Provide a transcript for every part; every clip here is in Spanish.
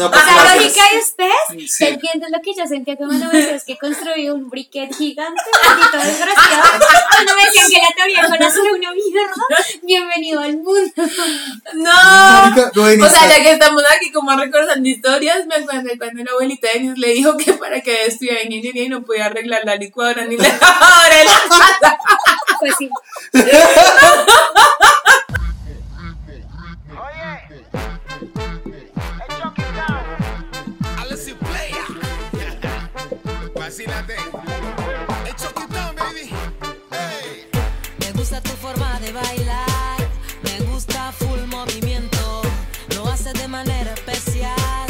No, O pues sea, gracias. lógica de ustedes, Sí. ¿entiendes lo que yo sentía cuando me decías que construí un briquet gigante, maldito desgraciado? Cuando me decían que la teoría con solo una mierda, bienvenido al mundo. No. O sea, ya que estamos aquí como recordando historias, me acuerdo cuando la abuelita de Denis le dijo que para que estudiara ingeniería y no podía arreglar la licuadora ni la lavadora de la casa. Pues sí. Alice Vacílate. Hey, Chuck it down, baby. Hey. Me gusta tu forma de bailar, me gusta full movimiento, lo haces de manera especial,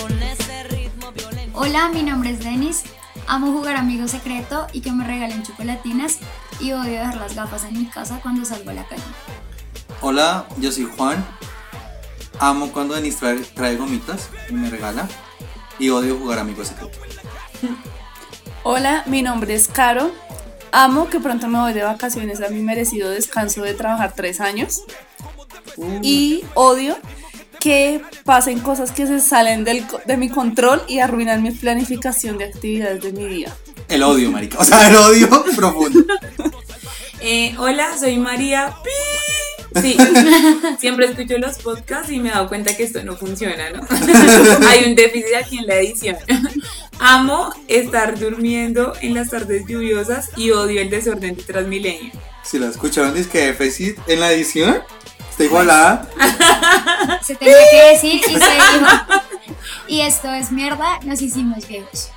con ese ritmo violento. Hola, mi nombre es Denis. Amo jugar amigo secreto y que me regalen chocolatinas y odio dejar las gafas en mi casa cuando salgo a la calle. Hola, yo soy Juan. Amo cuando Denis trae, trae gomitas y me regala. Y odio jugar amigos secreto. Hola, mi nombre es Caro. Amo que pronto me voy de vacaciones a mi merecido descanso de trabajar tres años. Y odio que pasen cosas que se salen del de mi control y arruinan mi planificación de actividades de mi día. El odio, marica. O sea, el odio profundo. Eh, hola, soy María. Pi. Sí, siempre escucho los podcasts y me he dado cuenta que esto no funciona, ¿no? Hay un déficit aquí en la edición. Amo estar durmiendo en las tardes lluviosas y odio el desorden de Transmilenio. Si la escucharon, dice que déficit en la edición está igualada. Se tenía que decir y se dijo. Y esto es mierda, nos hicimos viejos.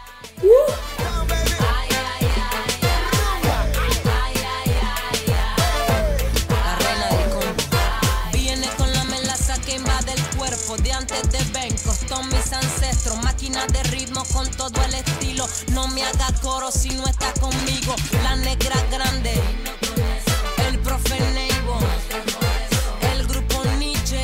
La reina del combo. Viene con la melaza que invade el cuerpo de antes de mis ancestros, máquina de ritmo con todo el estilo. No me haga coro si no está conmigo. La negra grande, el profe Neivo, el grupo Nietzsche,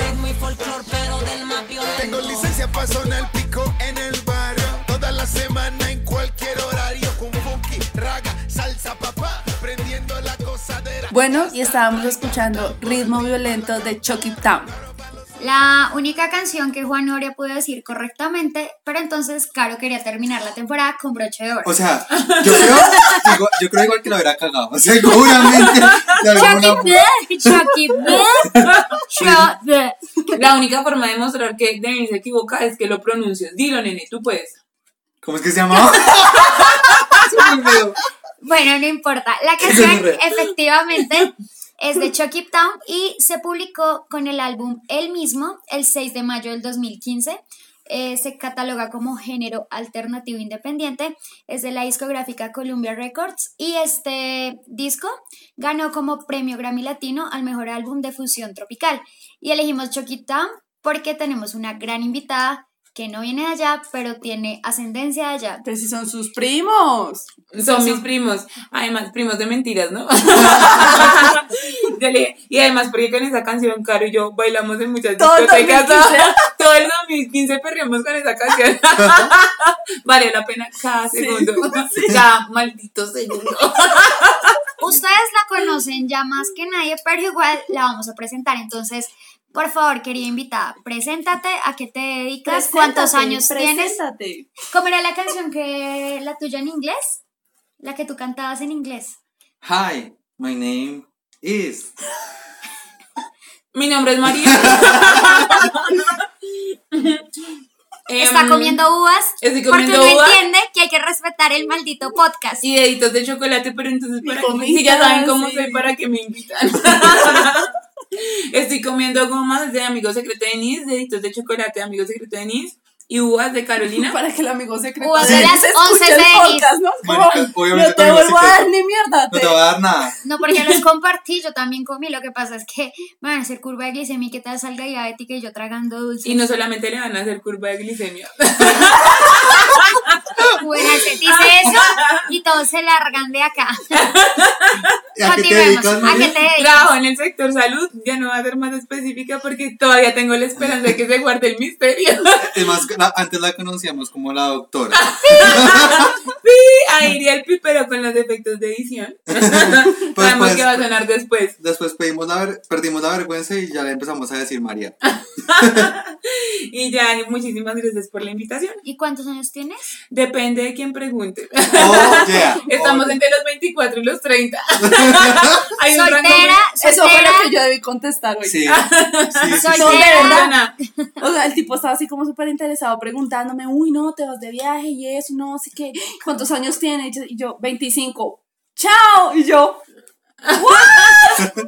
ritmo y folclor, pero del más violento. Tengo licencia para sonar pico en el barrio. Toda la semana en cualquier horario. Con funky, raga, salsa, papá. Prendiendo la cosadera. Bueno, y estábamos escuchando Ritmo Violento de Chucky Town. La única canción que Juan Noria pudo decir correctamente, pero entonces Caro quería terminar la temporada con broche de oro. O sea, yo creo, igual- yo creo igual que lo hubiera cagado. Seguramente. Chucky forma. B, Chucky B, Chucky B. La única forma de mostrar que Denis se equivoca es que lo pronuncies. Dilo, nene, tú puedes. ¿Cómo es que se llamaba? Bueno, no importa. La canción efectivamente es de Chucky Town y se publicó con el álbum El mismo el 6 de mayo del 2015. Eh, se cataloga como género alternativo independiente. Es de la discográfica Columbia Records y este disco ganó como premio Grammy Latino al mejor álbum de fusión tropical. Y elegimos Chucky Town porque tenemos una gran invitada que no viene de allá, pero tiene ascendencia de allá. Pero si son sus primos. Son mis primos. Además, primos de mentiras, ¿no? Yo le- y además, porque con esa canción, Caro y yo bailamos en muchas Todo discotecas. 2015. Todo el 2015 perreamos con esa canción. vale la pena cada segundo. Cada maldito segundo. Ustedes la conocen ya más que nadie, pero igual la vamos a presentar. Entonces, por favor, querida invitada, preséntate, a qué te dedicas, cuántos años tienes. Preséntate. ¿Cómo era la canción que la tuya en inglés? La que tú cantabas en inglés. Hi, my name is. Mi nombre es María. Está Em, comiendo uvas estoy porque comiendo no uvas. entiende que hay que respetar el maldito podcast. Y deditos de chocolate, pero entonces para que si ya saben cómo sí. soy, para que me invitan. Estoy comiendo gomas de Amigo Secreto de Denise, deditos de chocolate de Amigo Secreto de Denise y uvas de Carolina. Para que el amigo secreto Uvas de las once escuche el de Denise. podcast, ¿no? Como, Marica, obviamente no te vuelvo a dar ni mierda. No te- te va a dar nada. No, porque los compartí, yo también comí. Lo que pasa es que van a hacer curva de glicemia y que tal salga diabética y yo tragando dulces. Y no solamente le van a hacer curva de glicemia. Bueno, se dice eso y todos se largan de acá. ¿Y a qué te Continuemos. dedicas, ¿A qué te dedicas? Trabajo en el sector salud, ya no va a ser más específica porque todavía tengo la esperanza de que se guarde el misterio. Es más, la- antes la conocíamos como la doctora. Ahí iría el pi, pero con los efectos de edición. Sabemos pues- que va a sonar después. Después pedimos la ver- perdimos la vergüenza y ya le empezamos a decir María. Y ya, muchísimas gracias por la invitación. ¿Y cuántos años tienes? Depende de quién pregunte. Oh, yeah. Estamos Oh, entre los 24 y los 30. Hay un rango Soltera, Eso fue soltera, lo que yo debí contestar hoy. Sí, sí, sí, soltera. O sea, el tipo estaba así como súper interesado preguntándome, uy, no, te vas de viaje y eso, no, así que, ¿cuántos años tienes? Y yo, y yo, 25. ¡Chao! Y yo, ¿what?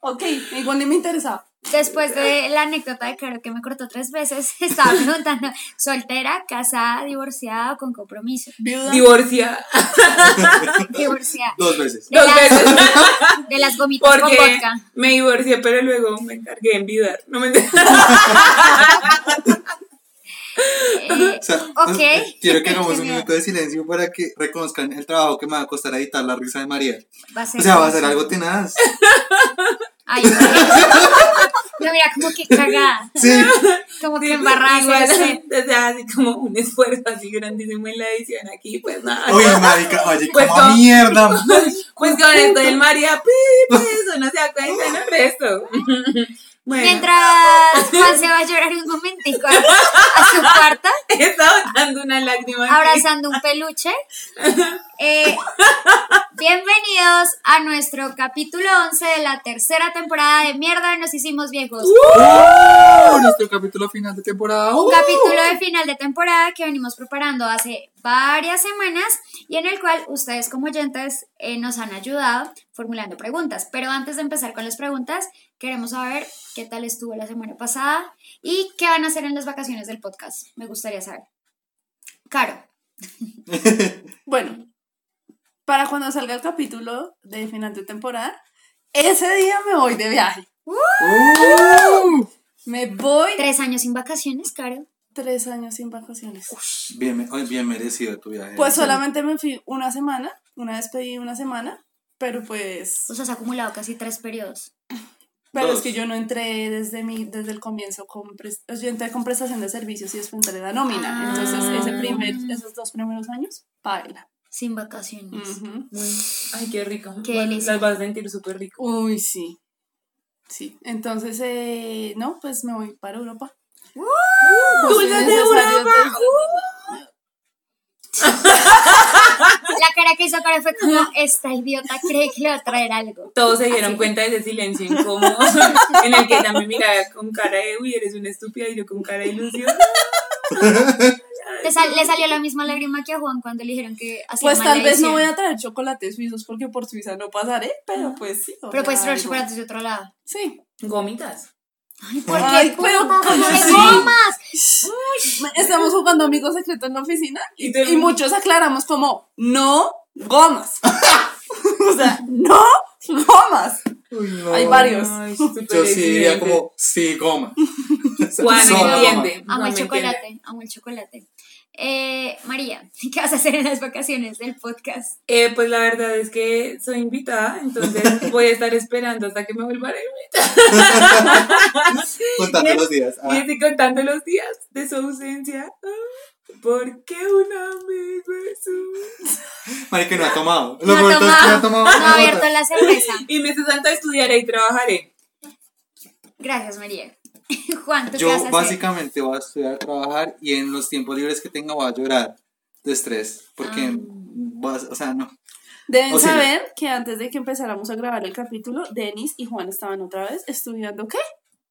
ok, igual ni me interesaba. Después de la anécdota de Caro que me cortó tres veces, estaba preguntando, ¿soltera, casada, divorciada o con compromiso? Viuda. Divorcia. Divorciada. Dos veces. De Dos las, veces. de las gomitas con Porque vodka. me divorcié, pero luego me encargué de enviudar. No me Eh, O sea, Ok. quiero que hagamos un minuto de silencio para que reconozcan el trabajo que me va a costar editar la risa de María. va a ser O sea, va a ser algo tenaz. Ay, no. No, mira, como que cagada. Sí. Como que embarrada. o sea, así como un esfuerzo así grandísimo en la edición aquí, pues nada. Uy, marica, oye, Pues como mierda. Pues con esto del María, pues eso no se da cuenta, no es esto. Bueno, Mientras Juan se va a llorar un momentico a, a su cuarto, he estado dando una lágrima. aquí. abrazando un peluche. Eh, bienvenidos a nuestro capítulo 11 de la tercera temporada de Mierda, nos hicimos viejos. ¡Oh! Nuestro capítulo final de temporada. Un capítulo de final de temporada que venimos preparando hace varias semanas y en el cual ustedes como oyentes eh, nos han ayudado formulando preguntas. Pero antes de empezar con las preguntas, queremos saber qué tal estuvo la semana pasada y qué van a hacer en las vacaciones del podcast. Me gustaría saber. Caro, Bueno, para cuando salga el capítulo de final de temporada, ese día me voy de viaje. ¡Uh! Me voy tres años sin vacaciones, Caro. tres años sin vacaciones. Bien, bien merecido tu viaje. Pues solamente me fui una semana, una vez pedí una semana, pero pues, O sea, has acumulado casi tres periodos. Pero Dos. es que yo no entré desde mi, desde el comienzo con, pres- pues, yo entré con prestación de servicios y después entré la nómina, Ah. entonces ese primer, esos dos primeros años, baila. Sin vacaciones. Ay, qué rico. Qué Bueno, delicia. Las vas a sentir súper rico. Uy, sí. Sí, entonces, eh, no, pues me voy para Europa. ¡Dulces de Necesario, Europa! entonces, La cara que hizo Caro fue como, esta idiota cree que le va a traer algo. Todos se dieron cuenta de ese silencio incómodo en el que me miraba con cara de, uy, eres una estúpida, y yo con cara de ilusión. Sal- le salió la misma lágrima que a Juan cuando le dijeron que hacía Pues tal vez no voy a traer chocolates suizos porque por Suiza no pasaré, pero pues sí. Pero puedes traer algo. chocolates de otro lado. Sí. Gomitas. Ay, ¿por Ay, qué? pero ¿cómo ¡Qué así? gomas! Estamos jugando amigos secretos en la oficina y, Y te- y muchos aclaramos como no gomas. o sea, no gomas. Uy, no. Hay varios. Ay, Yo sí diría como, sí, goma. Juan entiende. Amo el me chocolate, entiende. amo el chocolate. Eh, María, ¿qué vas a hacer en las vacaciones del podcast? Eh, pues la verdad es que soy invitada, entonces voy a estar esperando hasta que me vuelvan a invitar. Contando los días. Y Ah, estoy contando los días de su ausencia. Porque un amigo es un... Marica, no ha tomado. Lo No ha peor es que no ha tomado. no ha abierto la cerveza. Y mientras tanto estudiaré y trabajaré. Gracias, María. Juan, ¿tú qué Yo vas a hacer? básicamente voy a estudiar, trabajar y en los tiempos libres que tenga voy a llorar de estrés. Porque, Ah. a- o sea, no. Deben O sea, saber que antes de que empezáramos a grabar el capítulo, Denis y Juan estaban otra vez estudiando ¿qué?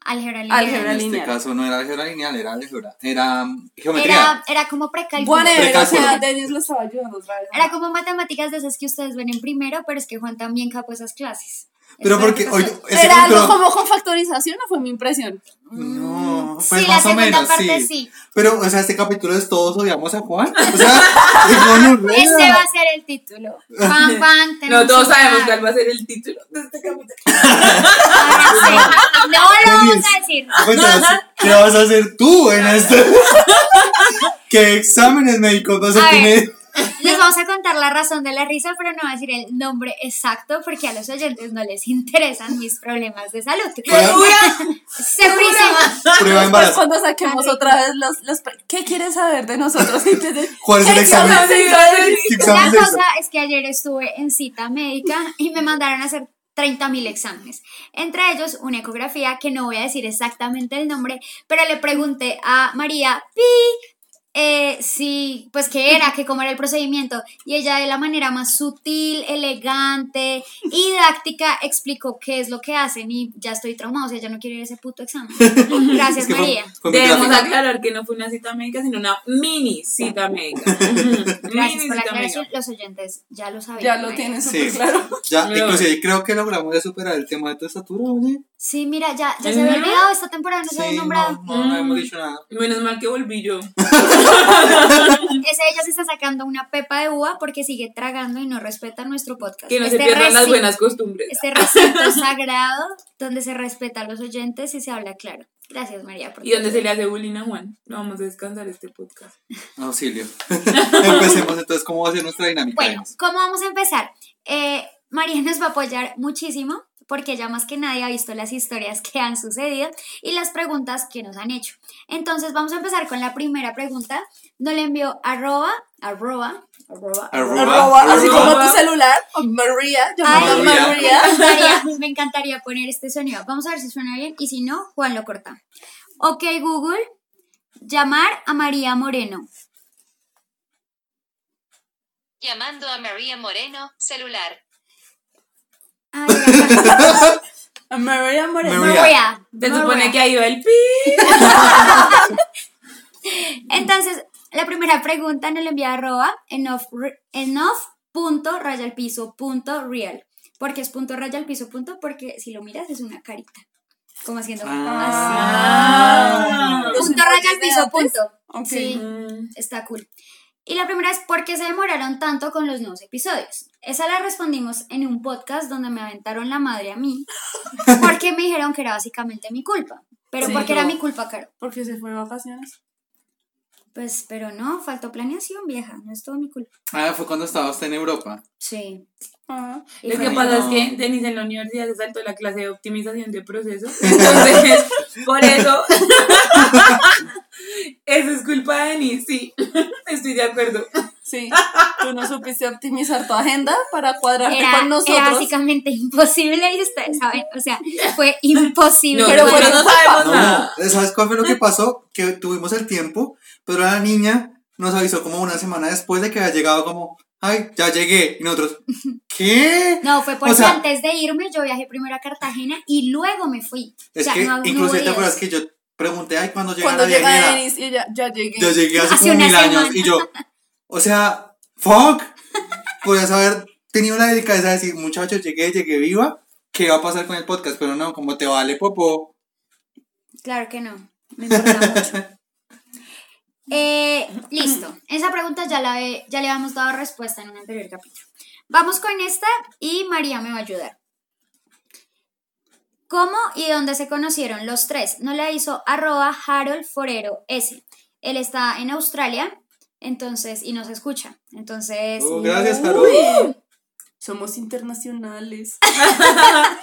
Álgebra lineal. Álgebra En lineal. este caso no era álgebra lineal, era álgebra. Era geometría. Era, era como precálculo. Whatever, o sea, Denis lo estaba ayudando otra vez. Era como matemáticas de esas que ustedes ven en primero, pero es que Juan también capó esas clases. Pero porque, ese ¿Era algo capítulo- como con factorización o fue mi impresión? No, Sí, pues la más o segunda menos, parte sí. sí. Pero, o sea, este capítulo es todos odiamos a Juan. O sea. Ese va a ser el título. Juan, Juan, No, todos sabemos cuál va a ser el título de este capítulo. Ahora sí. No lo vamos a decir. Cuéntanos, ¿qué vas a hacer tú en esto? ¿Qué exámenes médicos vas a, A ver. Les vamos a contar la razón de la risa, pero no voy a decir el nombre exacto porque a los oyentes no les interesan mis problemas de salud. Segurísimo. Prueba de Después cuando saquemos otra vez los, los ¿qué quieres saber de nosotros? ¿Cuál es ¿qué el examen? La cosa es que ayer estuve en cita médica y me mandaron a hacer 30.000 exámenes, entre ellos una ecografía que no voy a decir exactamente el nombre, pero le pregunté a María, pi, eh, sí, pues qué era, que cómo era el procedimiento. Y ella de la manera más sutil, elegante y didáctica explicó qué es lo que hacen y ya estoy traumada, o sea, ya no quiero ir a ese puto examen. Gracias, Es que fue- María. fue Debemos aclarar que no fue una cita médica, sino una mini cita médica. Gracias mini por la cita aclaración, médica. los oyentes ya lo saben. Ya lo tienen súper Sí. claro. Ya, No. inclusive creo que logramos de superar el tema de tu estatura, oye. Sí, mira, ya, ya se había olvidado, esta temporada no se había nombrado. no, no, no hemos Mm. dicho nada. Menos mal que volví yo. Ese ella se está sacando una pepa de uva porque sigue tragando y no respeta nuestro podcast. Que no se Este pierdan las buenas costumbres. Este recinto sagrado donde se respeta a los oyentes y se habla claro. Gracias, María. por Y donde se le hace bullying a Juan. No vamos a descansar este podcast. Auxilio. Empecemos entonces, ¿cómo va a ser nuestra dinámica? Bueno? ¿cómo vamos a empezar? Eh, María nos va a apoyar muchísimo porque ella más que nadie ha visto las historias que han sucedido y las preguntas que nos han hecho. Entonces vamos a empezar con la primera pregunta. Nos le envió arroba, arroba, arroba, Arroba. Arroba, así Arroba. como tu celular, María, llamada María. Me María. encantaría, me encantaría poner este sonido. Vamos a ver si suena bien y si no, Juan lo corta. Ok, Google, llamar a María Moreno. Llamando a María Moreno, celular. Ay, era- María Moreno. María. Se supone que ahí va el pi. Entonces, la primera pregunta nos la envía arroba enough, re- enough punto raya al piso punto real. ¿Por qué es punto raya al piso punto? Porque si lo miras es una carita. Como haciendo Ah. así. Los Punto raya al emojis de piso antes. punto. Sí, Mm, está cool. Y la primera es ¿por qué se demoraron tanto con los nuevos episodios? Esa la respondimos en un podcast donde me aventaron la madre a mí porque me dijeron que era básicamente mi culpa. Pero Sí, porque era mi culpa, Caro. Porque se fue de vacaciones. Pues, pero no, faltó planeación, vieja. No es todo mi culpa. Ah, fue cuando estaba usted en Europa. Sí. Ajá. Y Lo que pasa es que Denise en la universidad se saltó la clase de optimización de procesos. Entonces, por eso. eso es culpa de Denise, sí. Estoy de acuerdo. Sí. Tú no supiste optimizar tu agenda para cuadrarte era, con era nosotros. básicamente imposible y ustedes saben, o sea, fue imposible. No, Pero bueno, no sabemos No, nada. no, ¿sabes cuál fue lo que pasó? Que tuvimos el tiempo, pero la niña nos avisó como una semana después de que había llegado como, ay, ya llegué. Y nosotros, ¿qué? No, fue porque O sea- antes de irme yo viajé primero a Cartagena y luego me fui. O Es sea, que no- hubo te acuerdas que yo pregunté, ay, cuando llega la llega? Denis y ella, ya llegué. Yo llegué hace, Hace como mil años y yo, o sea, fuck, podías haber tenido la delicadeza de decir, muchachos, llegué, llegué viva, ¿qué va a pasar con el podcast? Pero no, como te vale, popó. Claro que no, me importa mucho. Eh, listo, esa pregunta ya, la he- ya le habíamos dado respuesta en un anterior capítulo. Vamos con esta y María me va a ayudar. ¿Cómo y dónde se conocieron los tres? No la hizo arroba Harold Forero S. Él está en Australia, entonces, y nos escucha. Entonces, Oh, gracias, Harold. Somos internacionales.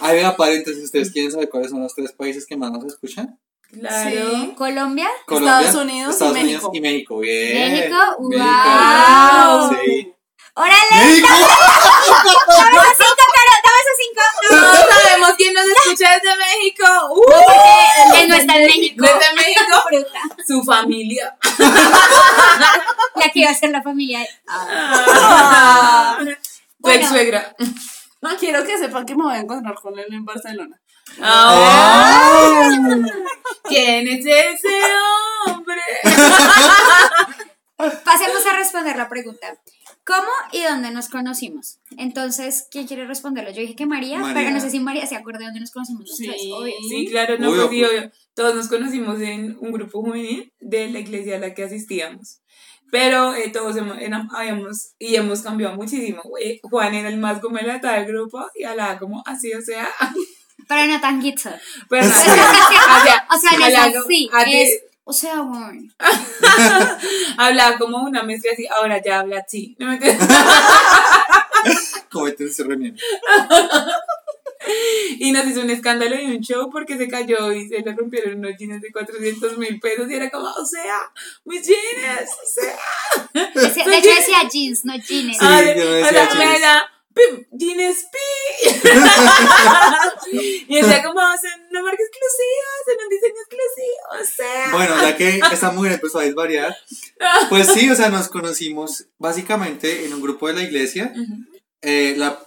Ahí vea, paréntesis, ¿ustedes quieren saber cuáles son los tres países que más nos escuchan? Claro. Sí. Colombia, Estados Unidos y Estados México. Unidos y México. Bien. México, México. wow. Sí. ¡Órale! ¡México! Todos sabemos quién nos escucha desde México. ¡Uh! Él no está en México. Desde México. Fruta. Su familia. La que iba a ser la familia. de- Ah. Tu Bueno. ex suegra. No quiero que sepan que me voy a encontrar con él en Barcelona. Ah. ¿Quién es ese hombre? Pasemos a responder la pregunta. ¿Cómo y dónde nos conocimos? Entonces, ¿quién quiere responderlo? Yo dije que María, María. pero no sé si María se acuerda de dónde nos conocimos los Sí. obvio. Sí, claro, no, Obvio, pues sí, obvio. Todos nos conocimos en un grupo juvenil de la iglesia a la que asistíamos. Pero eh, todos hemos, era- habíamos y hemos cambiado muchísimo. Eh, Juan era el más gomelata del grupo y hablaba como así, o sea. Pero no tan guito. Pero, Sí. o sea, O sea, no es hablaba como- así. a ti- Es, o sea, bueno. hablaba como una mezcla así, ahora ya habla así. ¿no me entiendes? Como este reunión. Y nos hizo un escándalo y un show porque se cayó y se le rompieron unos jeans de 400 mil pesos y era como, o sea, mis jeans, o sea. Decía- De hecho decía jeans, no jeans. Sí, Ay, yo no o decía sea, jeans. me da pi, tienes pi. y decía como, o sea, una marca exclusiva, o sea, un diseño exclusivo, o sea. Bueno, ya que esta mujer empezó a desvariar, pues sí, o sea, nos conocimos básicamente en un grupo de la iglesia. Eh, la,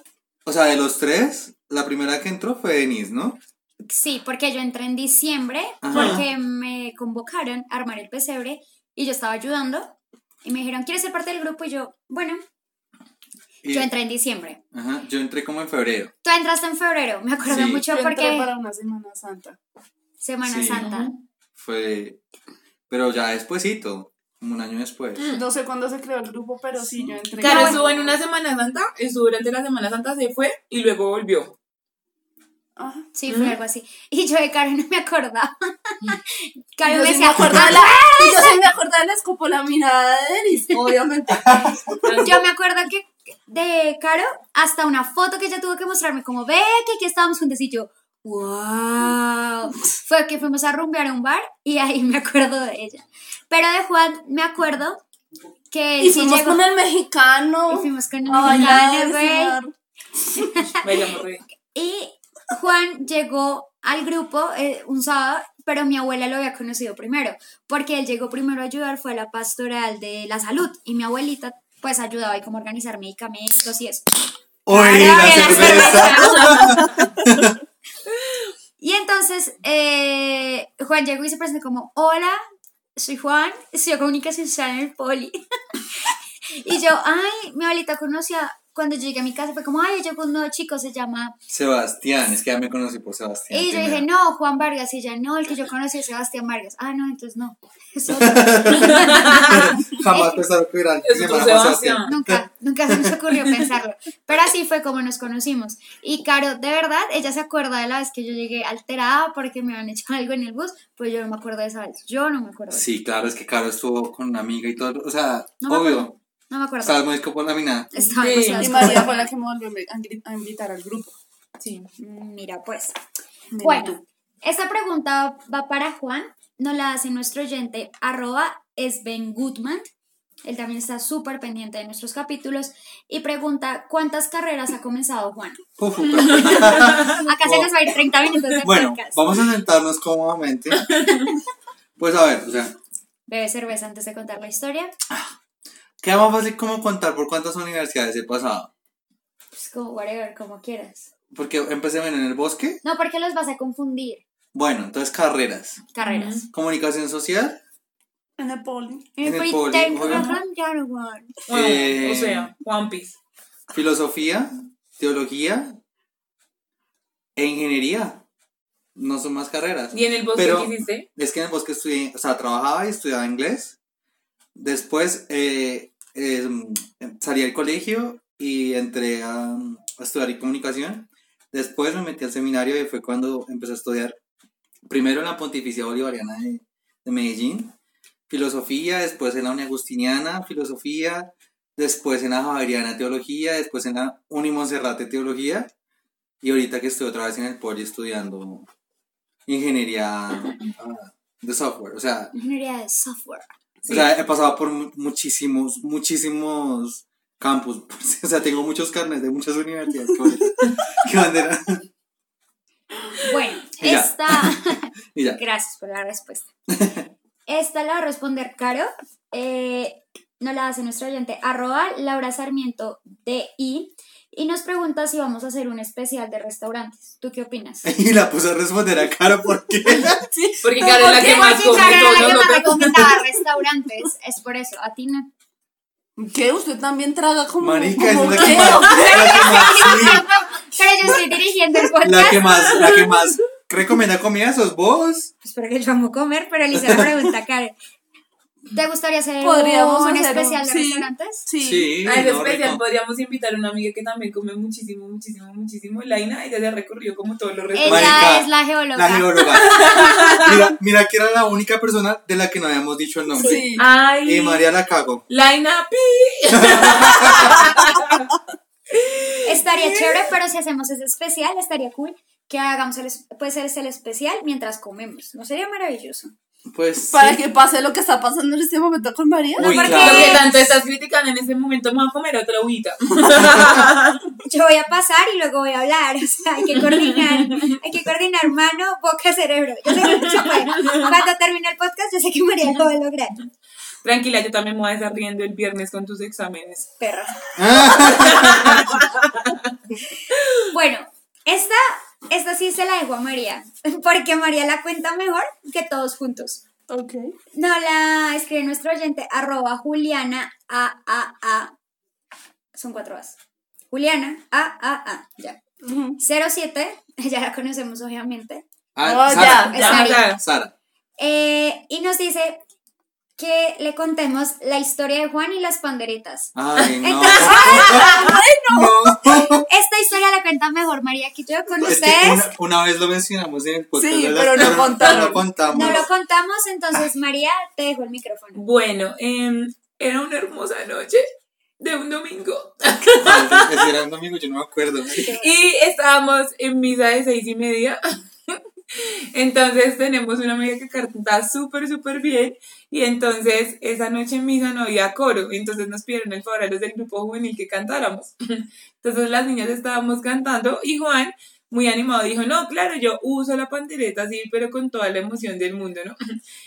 o sea, de los tres, la primera que entró fue Denise, ¿no? Sí, porque yo entré en diciembre, Ajá. porque me convocaron a armar el pesebre y yo estaba ayudando. Y me dijeron, ¿quieres ser parte del grupo? Y yo, bueno, Y- yo entré en diciembre. Ajá, yo entré como en febrero. Tú entraste en febrero, me acuerdo Sí. mucho Yo entré porque para una Semana Santa. Semana Sí. Santa. Fue, pero ya despuesito, como un año después. No sé cuándo se creó el grupo, pero sí, yo entré. Claro, No, estuvo en una Semana Santa, estuvo durante la Semana Santa, se fue y luego volvió. Ajá. Sí, fue algo así. Y yo de Caro no me acordaba. Yo me decía, acordaba la, y yo sí me acordaba de la escopolamina de Denis, obviamente. Yo me acuerdo que de Caro, hasta una foto que ella tuvo que mostrarme, como ve que aquí estábamos juntos y yo, wow. Fue que fuimos a rumbear a un bar y ahí me acuerdo de ella. Pero de Juan me acuerdo que Y sí fuimos llegó- con el mexicano. y fuimos con el a mexicano, güey. Y Juan llegó al grupo eh, un sábado, pero mi abuela lo había conocido primero, porque él llegó primero a ayudar, fue a la pastoral de la salud, y mi abuelita pues ayudaba ahí como a organizar medicamentos y eso. ¡Uy, la cerveza! Y entonces eh, Juan llegó y se presentó como, hola, soy Juan, estudio comunicación social en el poli. y yo, ay, mi abuelita conocía, cuando llegué a mi casa fue como, ay, llegó un nuevo chico, se llama... Sebastián, es que ya me conocí por Sebastián. Y yo dije, no, Juan Vargas, y ella, no, el que yo conocí es Sebastián Vargas. Ah, no, entonces no. Jamás pensaron que era Sebastián. nunca, nunca se nos ocurrió pensarlo. Pero así fue como nos conocimos. Y Caro, de verdad, ella se acuerda de la vez que yo llegué alterada porque me habían hecho algo en el bus, pues yo no me acuerdo de esa vez. Yo no me acuerdo. de eso. Sí, claro, es que Caro estuvo con una amiga y todo. O sea, No me obvio. Acuerdo. No me acuerdo. Estabas muy escopolaminada. Estaba Sí. Y. María fue la que me volvió a invi- a invitar al grupo. Sí. Mira, pues. Mira Bueno, tú. esta pregunta va para Juan. Nos la hace nuestro oyente, arroba Sven Goodman. Él también está súper pendiente de nuestros capítulos y pregunta, ¿cuántas carreras ha comenzado Juan? Uf. Acá se nos va a ir 30 minutos de bueno, podcast. vamos a sentarnos cómodamente. Pues a ver, o sea, Bebe cerveza antes de contar la historia. Queda más fácil como contar por cuántas universidades he pasado. Pues como whatever, como quieras. Porque empecé bueno, en el bosque. No, porque los vas a confundir. Bueno, entonces carreras. Carreras. Comunicación social. En el poli. En el poli. Bueno, Eh, o sea, One Piece. Filosofía. Teología. E ingeniería. No son más carreras. ¿Y en el bosque Pero- qué hiciste? Es que en el bosque estudié, o sea, trabajaba y estudiaba inglés. Después eh, eh, salí del colegio y entré a, a estudiar comunicación. Después me metí al seminario y fue cuando empecé a estudiar primero en la Pontificia Bolivariana de, de Medellín, filosofía, después en la Uni Agustiniana, filosofía, después en la Javeriana Teología, después en la Uni Monserrate Teología y ahorita que estoy otra vez en el Poli estudiando ingeniería ah, de software. O sea, Ingeniería de software. O sea, he pasado por mu- muchísimos, muchísimos campus. O sea, tengo muchos carnes de muchas universidades. Qué bandera. Bueno, Y esta... Y. Gracias por la respuesta. Esta la va a responder Caro. Eh, nos la hace nuestro oyente, arroba Laura Sarmiento DI. Y nos pregunta si vamos a hacer un especial de restaurantes. ¿Tú qué opinas? Y la puse a responder a Caro porque Porque Caro es la que más Porque Caro era la que más recomendaba restaurantes. Es por eso, a ti no. ¿Qué? ¿Usted también traga como, Marica es como la que qué? más, la que más, sí, Pero yo estoy dirigiendo el podcast. la que más, la que más recomienda comida sos vos. Pues porque yo amo comer, pero la pregunta a Karen. ¿Te gustaría hacer Podríamos un hacer un- especial de sí. restaurantes? Sí. A ese no, especial rico. podríamos invitar a una amiga que también come muchísimo, muchísimo, muchísimo. Laina, ella se ha recorrido como todos los Ella restaurantes. Marica, es la geóloga. La geóloga. Mira, mira que era la única persona de la que no habíamos dicho el nombre. Sí. Ay, Y María la cago. Laina, pi. Estaría chévere, pero si hacemos ese especial, estaría cool que hagamos el, es- puede ser el especial mientras comemos. ¿No sería maravilloso? Pues. Para sí. que pase lo que está pasando en este momento con María. Uy, porque- claro. que tanto estás criticando en este momento, me voy a comer otra agüita. Yo voy a pasar y luego voy a hablar. O sea, hay que coordinar. Hay que coordinar mano, boca, cerebro. Yo sé que no se puede. Cuando termine el podcast, yo sé que María lo va a lograr. Tranquila, yo también me voy a estar riendo el viernes con tus exámenes. Perra. bueno, esta, esta sí se la dejo a María. Porque María la cuenta mejor que todos juntos. Ok. No, la escribe nuestro oyente, arroba Juliana A A A. Son cuatro A's. Juliana A A A. Ya. 07, ya la conocemos obviamente. Ah, Oh, Sara. ya, ya. Sara. Sara. Eh, y nos dice que le contemos la historia de Juan y las panderetas. Ay, no. Entonces, no. esta historia la cuenta mejor María que yo con Es ustedes. una, una vez lo mencionamos en el podcast. Sí, pero no contaron. no contamos. No lo contamos, entonces María, te dejo el micrófono. Bueno, em, era una hermosa noche de un domingo. Ay, era un domingo, yo no me acuerdo. Y estábamos en misa de seis y media. Entonces tenemos una amiga que canta súper, súper bien. Y entonces esa noche en misa no había coro. Entonces nos pidieron el favor a los del grupo juvenil que cantáramos. Entonces las niñas estábamos cantando y Juan, muy animado, dijo, no, claro, yo uso la pandereta así, pero con toda la emoción del mundo, ¿no?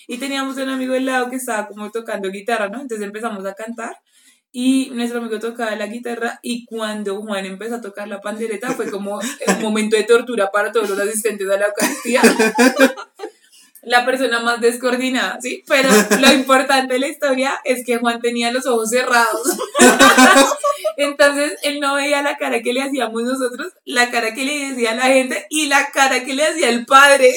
Y teníamos un amigo al lado que estaba como tocando guitarra, ¿no? Entonces empezamos a cantar. Y nuestro amigo tocaba la guitarra y cuando Juan empezó a tocar la pandereta fue como un momento de tortura para todos los asistentes a la Eucaristía. La persona más descoordinada, ¿sí? Pero lo importante de la historia es que Juan tenía los ojos cerrados. Entonces él no veía la cara que le hacíamos nosotros, la cara que le decía la gente y la cara que le hacía el padre.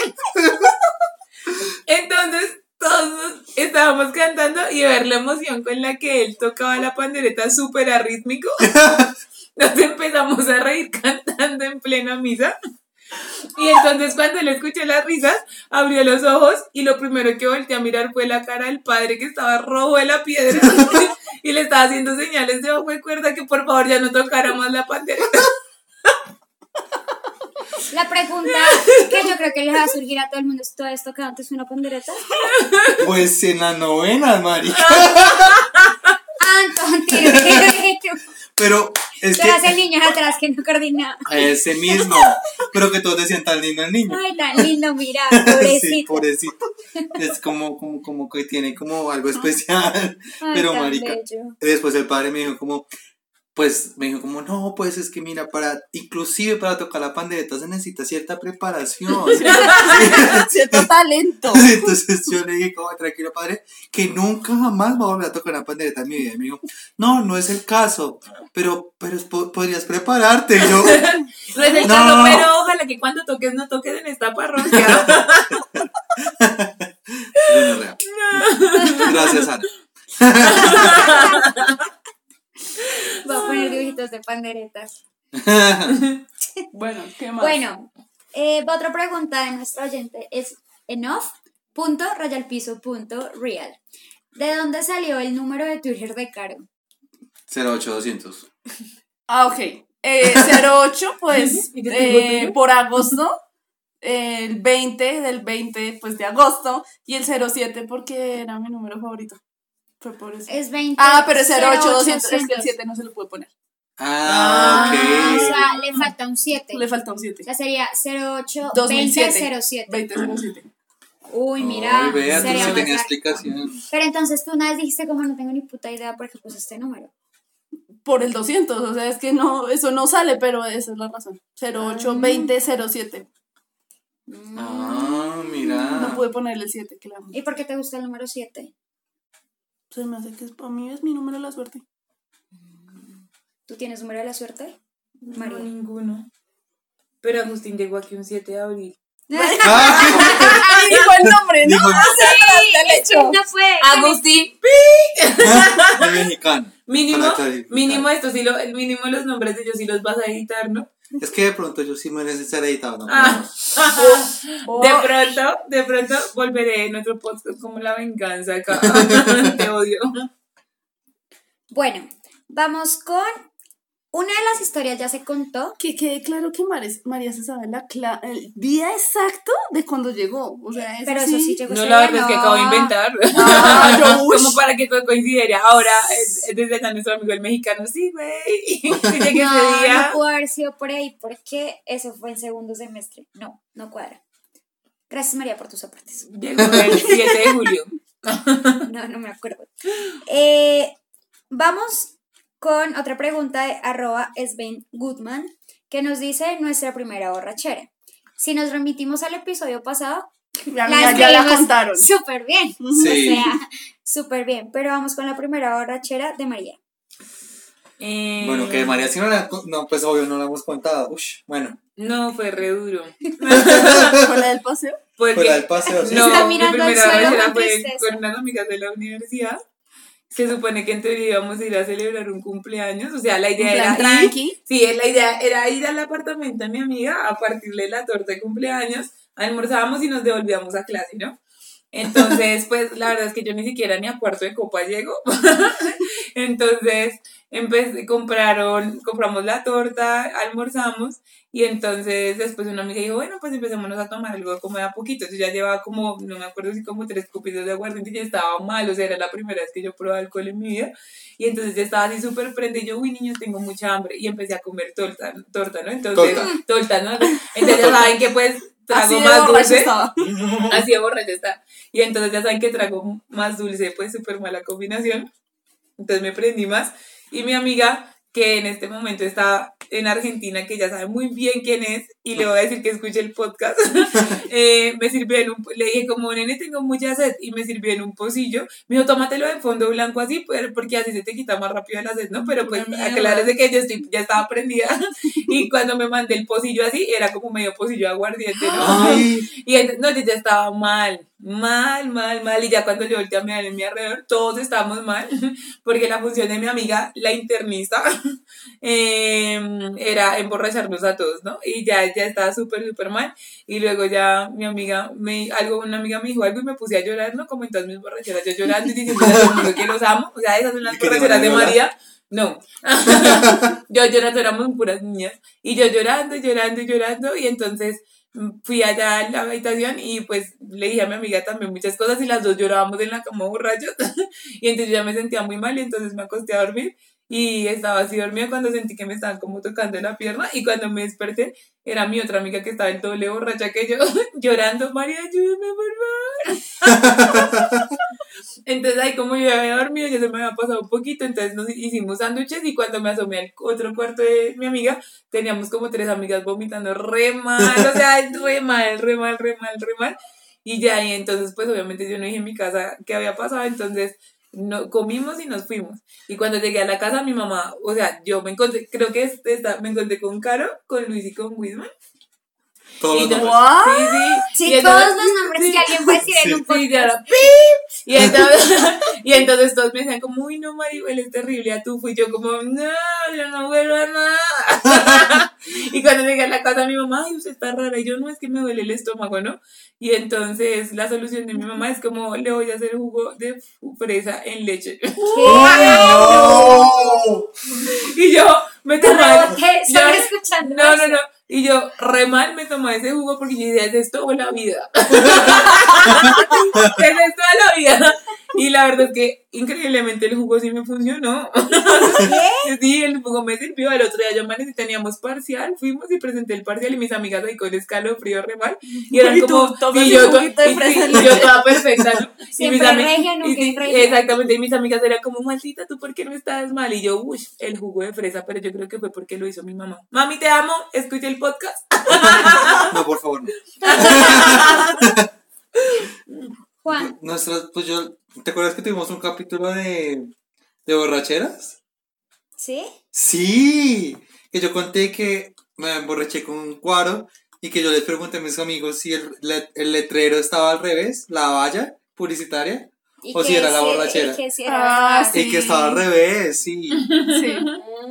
Entonces todos estábamos cantando y ver la emoción con la que él tocaba la pandereta súper arrítmico. Nos empezamos a reír cantando en plena misa. Y entonces cuando él escuchó las risas, abrió los ojos y lo primero que volteé a mirar fue la cara del padre que estaba rojo de la piedra y le estaba haciendo señales de ojo de cuerda que por favor ya no tocara más la pandereta. La pregunta que yo creo que les va a surgir a todo el mundo es: ¿tú has tocado antes una pandereta? Pues en las novenas, marica. Ah, entonces, Pero es que. niño atrás que no coordinaba. Ese mismo. Pero que todos decían tan lindo el niño. Ay, tan lindo, mira, Sí, pobrecito. pobrecito. Es como, como, como que tiene como algo especial. Ay, Pero marica. bello. Después el padre me dijo como, pues me dijo como, no, pues es que mira, para, inclusive para tocar la pandereta se necesita cierta preparación. Cierto talento. Entonces yo le dije como, tranquilo padre, que nunca jamás voy a volver a tocar una pandereta en mi vida. Y me dijo, no, no es el caso, pero, pero po- podrías prepararte. Y yo, No es el No. caso, pero ojalá que cuando toques no toques en esta parroquia. "No, no, real". Gracias, Ana. Voy a poner dibujitos de panderetas. Bueno, ¿qué más? Bueno, eh, otra pregunta de nuestro oyente es enough.rayalpiso.real. ¿De dónde salió el número de Twitter de Caro? 08200. Ah, ok. Eh, 08, pues, ¿Y qué tengo eh, por agosto. el 20 del 20, pues, de agosto. Y el 07 porque era mi número favorito. Fue por eso. Es 20. Ah, pero es 08, 200. Es que el 200. 7 no se lo puede poner. Ah, Ah, o ok. sea, le falta un 7. Le falta un 7. Ya sería 08 2007. 2007. 2007. Uy, mira. Vea, tú sería sí tenía explicación. Pero entonces tú una vez dijiste como no tengo ni puta idea por qué puse este número. Por el 200. O sea, es que no, eso no sale, pero esa es la razón. 08, 20, 07. Ah, mira. No pude ponerle el 7, que la amo. ¿Y por qué te gusta el número 7? Se me hace que es, para mí es mi número de la suerte. ¿Tú tienes número de la suerte? No, María. ninguno. Pero Agustín llegó aquí un 7 de abril. Ah, dijo el nombre, ¿no? Dijo el- Es que no fue. Agustín, mexicano. mínimo, mínimo esto sí lo, el mínimo los nombres de ellos sí los vas a editar, ¿no? Es que de pronto yo sí merece ser editado. ¿no? Ah. Oh. De pronto, de pronto volveré en otro podcast como la venganza acá. Te odio. Bueno, vamos con Una de las historias ya se contó. Que quede claro que Mares- María se sabe la el día exacto de cuando llegó. O sea, eso Pero eso sí llegó No, la verdad es que no. acabo de inventar. Ush. Como para que todo coincidiera. Ahora, eh, desde acá nuestro amigo el mexicano, sí, güey. Sí No, ese día. no pudo haber sido por ahí porque eso fue en segundo semestre. No, no cuadra. Gracias María por tus aportes. Llegó el 7 de julio. No, no me acuerdo. Eh, vamos con otra pregunta de arroba Sven Goodman que nos dice nuestra primera borrachera. Si nos remitimos al episodio pasado, La la ya la contaron. súper bien. Sí. O sea, súper bien. Pero vamos con la primera borrachera de María. Eh, Bueno, que María sí no la... No, pues obvio no la hemos contado. Ush, bueno. No, fue re duro. ¿Fue la del paseo? Porque, Fuera del paseo, sí. No, mi primera suelo vez era con fue con unas amigas de la universidad. Se supone que en teoría íbamos a ir a celebrar un cumpleaños. O sea, la idea era ir, tranqui. Sí, la idea era ir al apartamento de mi amiga a partirle la torta de cumpleaños, almorzábamos y nos devolvíamos a clase, ¿no? Entonces, pues la verdad es que yo ni siquiera ni a cuarto de copa llego. entonces, empecé, compraron, compramos la torta, almorzamos y entonces después una amiga dijo, bueno, pues empecémonos a tomar algo como de a poquito. Yo ya llevaba como, no me acuerdo si como tres copitos de aguardiente y ya estaba mal, o sea, era la primera vez que yo probaba alcohol en mi vida. Y entonces ya estaba así súper prende y yo, uy, niños, tengo mucha hambre. Y empecé a comer torta, torta ¿no? Entonces, Torta. torta, ¿no? Entonces ya saben que pues trago Así más dulce. estaba. Así de borracha está. Y entonces ya saben que trago más dulce, pues súper mala combinación. Entonces me prendí más. Y mi amiga, que en este momento está en Argentina, que ya sabe muy bien quién es, y le voy a decir que escuche el podcast, eh, me sirvió en un, le dije como, nene, tengo mucha sed, y me sirvió en un pocillo. Me dijo, tómatelo de fondo blanco así, pues, porque así se te quita más rápido la sed, ¿no? Pero pues, aclárese que yo estoy, ya estaba prendida. y cuando me mandé el pocillo así, era como medio pocillo aguardiente, ¿no? Ay, Y entonces, no, yo ya estaba mal, mal, mal, mal. Y ya cuando yo volteé a mirar en mi alrededor, todos estábamos mal, porque la función de mi amiga, la internista, eh, era emborracharnos a todos, ¿no? Y ya, ya estaba súper, súper mal. Y luego ya mi amiga, me, algo, una amiga me dijo algo y me puse a llorar, ¿no? Como en todas mis borracheras, yo llorando y diciendo que los amo. O sea, esas son las ¿Y que te borracheras de María. No, yo llorando, éramos puras niñas. Y yo llorando, llorando, llorando. Y entonces fui allá a la habitación y pues le dije a mi amiga también muchas cosas y las dos llorábamos en la cama borrachos. y entonces yo ya me sentía muy mal y entonces me acosté a dormir. Y estaba así dormida cuando sentí que me estaban como tocando la pierna y cuando me desperté era mi otra amiga que estaba el doble borracha que yo llorando, María, ayúdame por favor. Entonces ahí como yo ya había dormido, ya se me había pasado un poquito, entonces nos hicimos sándwiches y cuando me asomé al otro cuarto de mi amiga, teníamos como tres amigas vomitando re mal, o sea, re mal, re mal, re mal, re mal. Y ya, y entonces pues obviamente yo no dije en mi casa qué había pasado, entonces no, comimos y nos fuimos. Y cuando llegué a la casa, mi mamá, o sea, yo me encontré, creo que está- me encontré con Caro, con Luis y con Wisman. Todos los nombres. What? Sí, sí. Sí, Y entonces- todos los nombres que alguien puede decir en un Sí, podcast. Y entonces, y entonces todos me decían como, uy, no, Maribel, es terrible, a tú fui yo como, no, yo no vuelvo a nada. y cuando llegué a la casa, mi mamá, ay, usted está rara, y yo, no, es que me duele el estómago, ¿no? Y entonces la solución de mi mamá es como, le voy a hacer jugo de fresa en leche. ¡No! y yo me escuchando no, no, no. Y yo, re mal me tomé ese jugo porque yo decía, es esto o la vida. es esto o la vida. Y la verdad es que increíblemente el jugo sí me funcionó. Sí, el jugo me sirvió. El otro día yo amanecí, teníamos parcial, fuimos y presenté el parcial y mis amigas ahí con escalofrío re mal. Y eran Y tú, como, tomas y yo, y- y yo toda perfecta, ¿no? Y Siempre ami- regia, nunca y sí. Exactamente, y mis amigas eran como, maldita, ¿tú por qué no estás mal? Y yo, uy, el jugo de fresa, pero yo creo que fue porque lo hizo mi mamá. Mami, te amo, escucha el podcast. No, por favor, no. Juan, Nuestras, pues yo, ¿te acuerdas que tuvimos un capítulo de, de borracheras? ¿sí? Sí, que yo conté que me emborraché con un cuaro y que yo les pregunté a mis amigos si el, le- el letrero estaba al revés, la valla publicitaria, Y O si era la sí- borrachera. y que sí era Ah, y que estaba al revés, sí. Sí.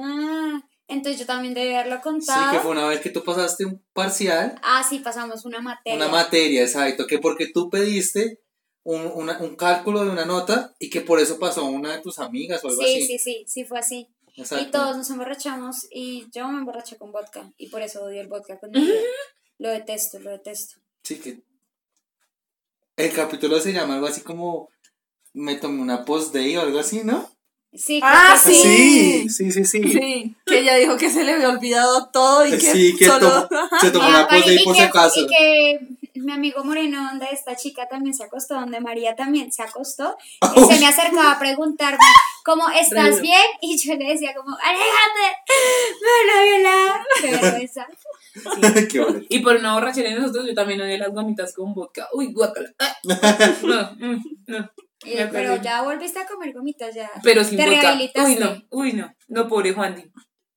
Ah, entonces yo también debí haberlo Sí, contado. que fue una vez que tú pasaste un parcial, Ah, sí, pasamos una materia. una materia, exacto, que porque tú pediste un, una- un cálculo de una nota y que por eso pasó una de tus amigas o algo Sí, así. sí, sí, sí fue así. Exacto. Y todos nos emborrachamos y yo me emborraché con vodka y por eso odio el vodka con mi vida. Lo detesto, lo detesto. Sí, que. El capítulo se llama algo así como. Me tomé una post-day o algo así, ¿no? Sí, Ah, Sí. Sí, sí, sí, sí. Sí, que ella dijo que se le había olvidado todo y que, Sí, que solo... tomó- se tomó Ah, una post-day y por si acaso. Y que mi amigo Moreno, donde esta chica también se acostó, donde María también se acostó, y se me acercaba a preguntarme, ¿cómo estás bien? Y yo le decía como, aléjate, me van a violar. Qué vergüenza. Qué bueno. Y por una borrachera de nosotros, yo también odio las gomitas con vodka. Uy, guácala. Ah, No, mm, no. Me pero ya volviste a comer gomitas, ya. Pero sin Te vodka. rehabilitaste. Uy, no, uy, no. No, pobre Juan.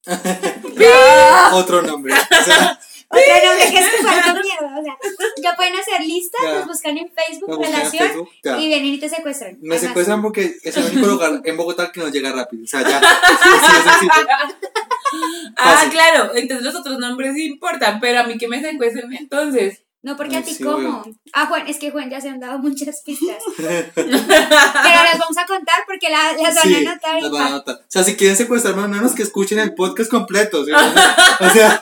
Otro nombre. O sea, Otro nombre que es que falta mierda. O sea, ya pueden hacer listas, Ya. nos buscan en Facebook, Me buscan en relación, Facebook, ya. y vienen y te secuestran. me secuestran porque es el único lugar en Bogotá que nos llega rápido. O sea, ya. Sí. Ah, claro. Entonces los otros nombres sí importan, pero a mí que me secuestren entonces. No, porque Ay, a ti sí, cómo. obvio. Ah, Juan, es que Juan ya se han dado muchas pistas. Pero las vamos a contar porque la- las van Sí, a anotar y las van a anotar. O sea, si quieren secuestrarme, al menos que escuchen el podcast completo. ¿sí? O sea,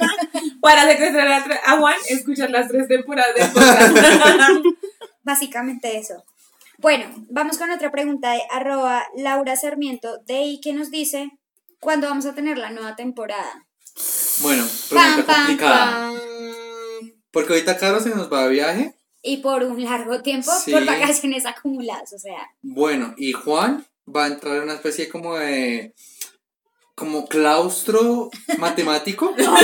Para secuestrar a, Juan, escuchar las tres temporadas del podcast. Básicamente eso. Bueno, vamos con otra pregunta de arroba Laura Sarmiento de ahí que nos dice ¿cuándo vamos a tener la nueva temporada? bueno, Pam, pregunta pam, complicada. pam. Porque ahorita Caro se nos va de viaje. Y por un largo tiempo, Sí. por vacaciones acumuladas, o sea. Bueno, y Juan va a entrar en una especie como de. Como claustro matemático. No,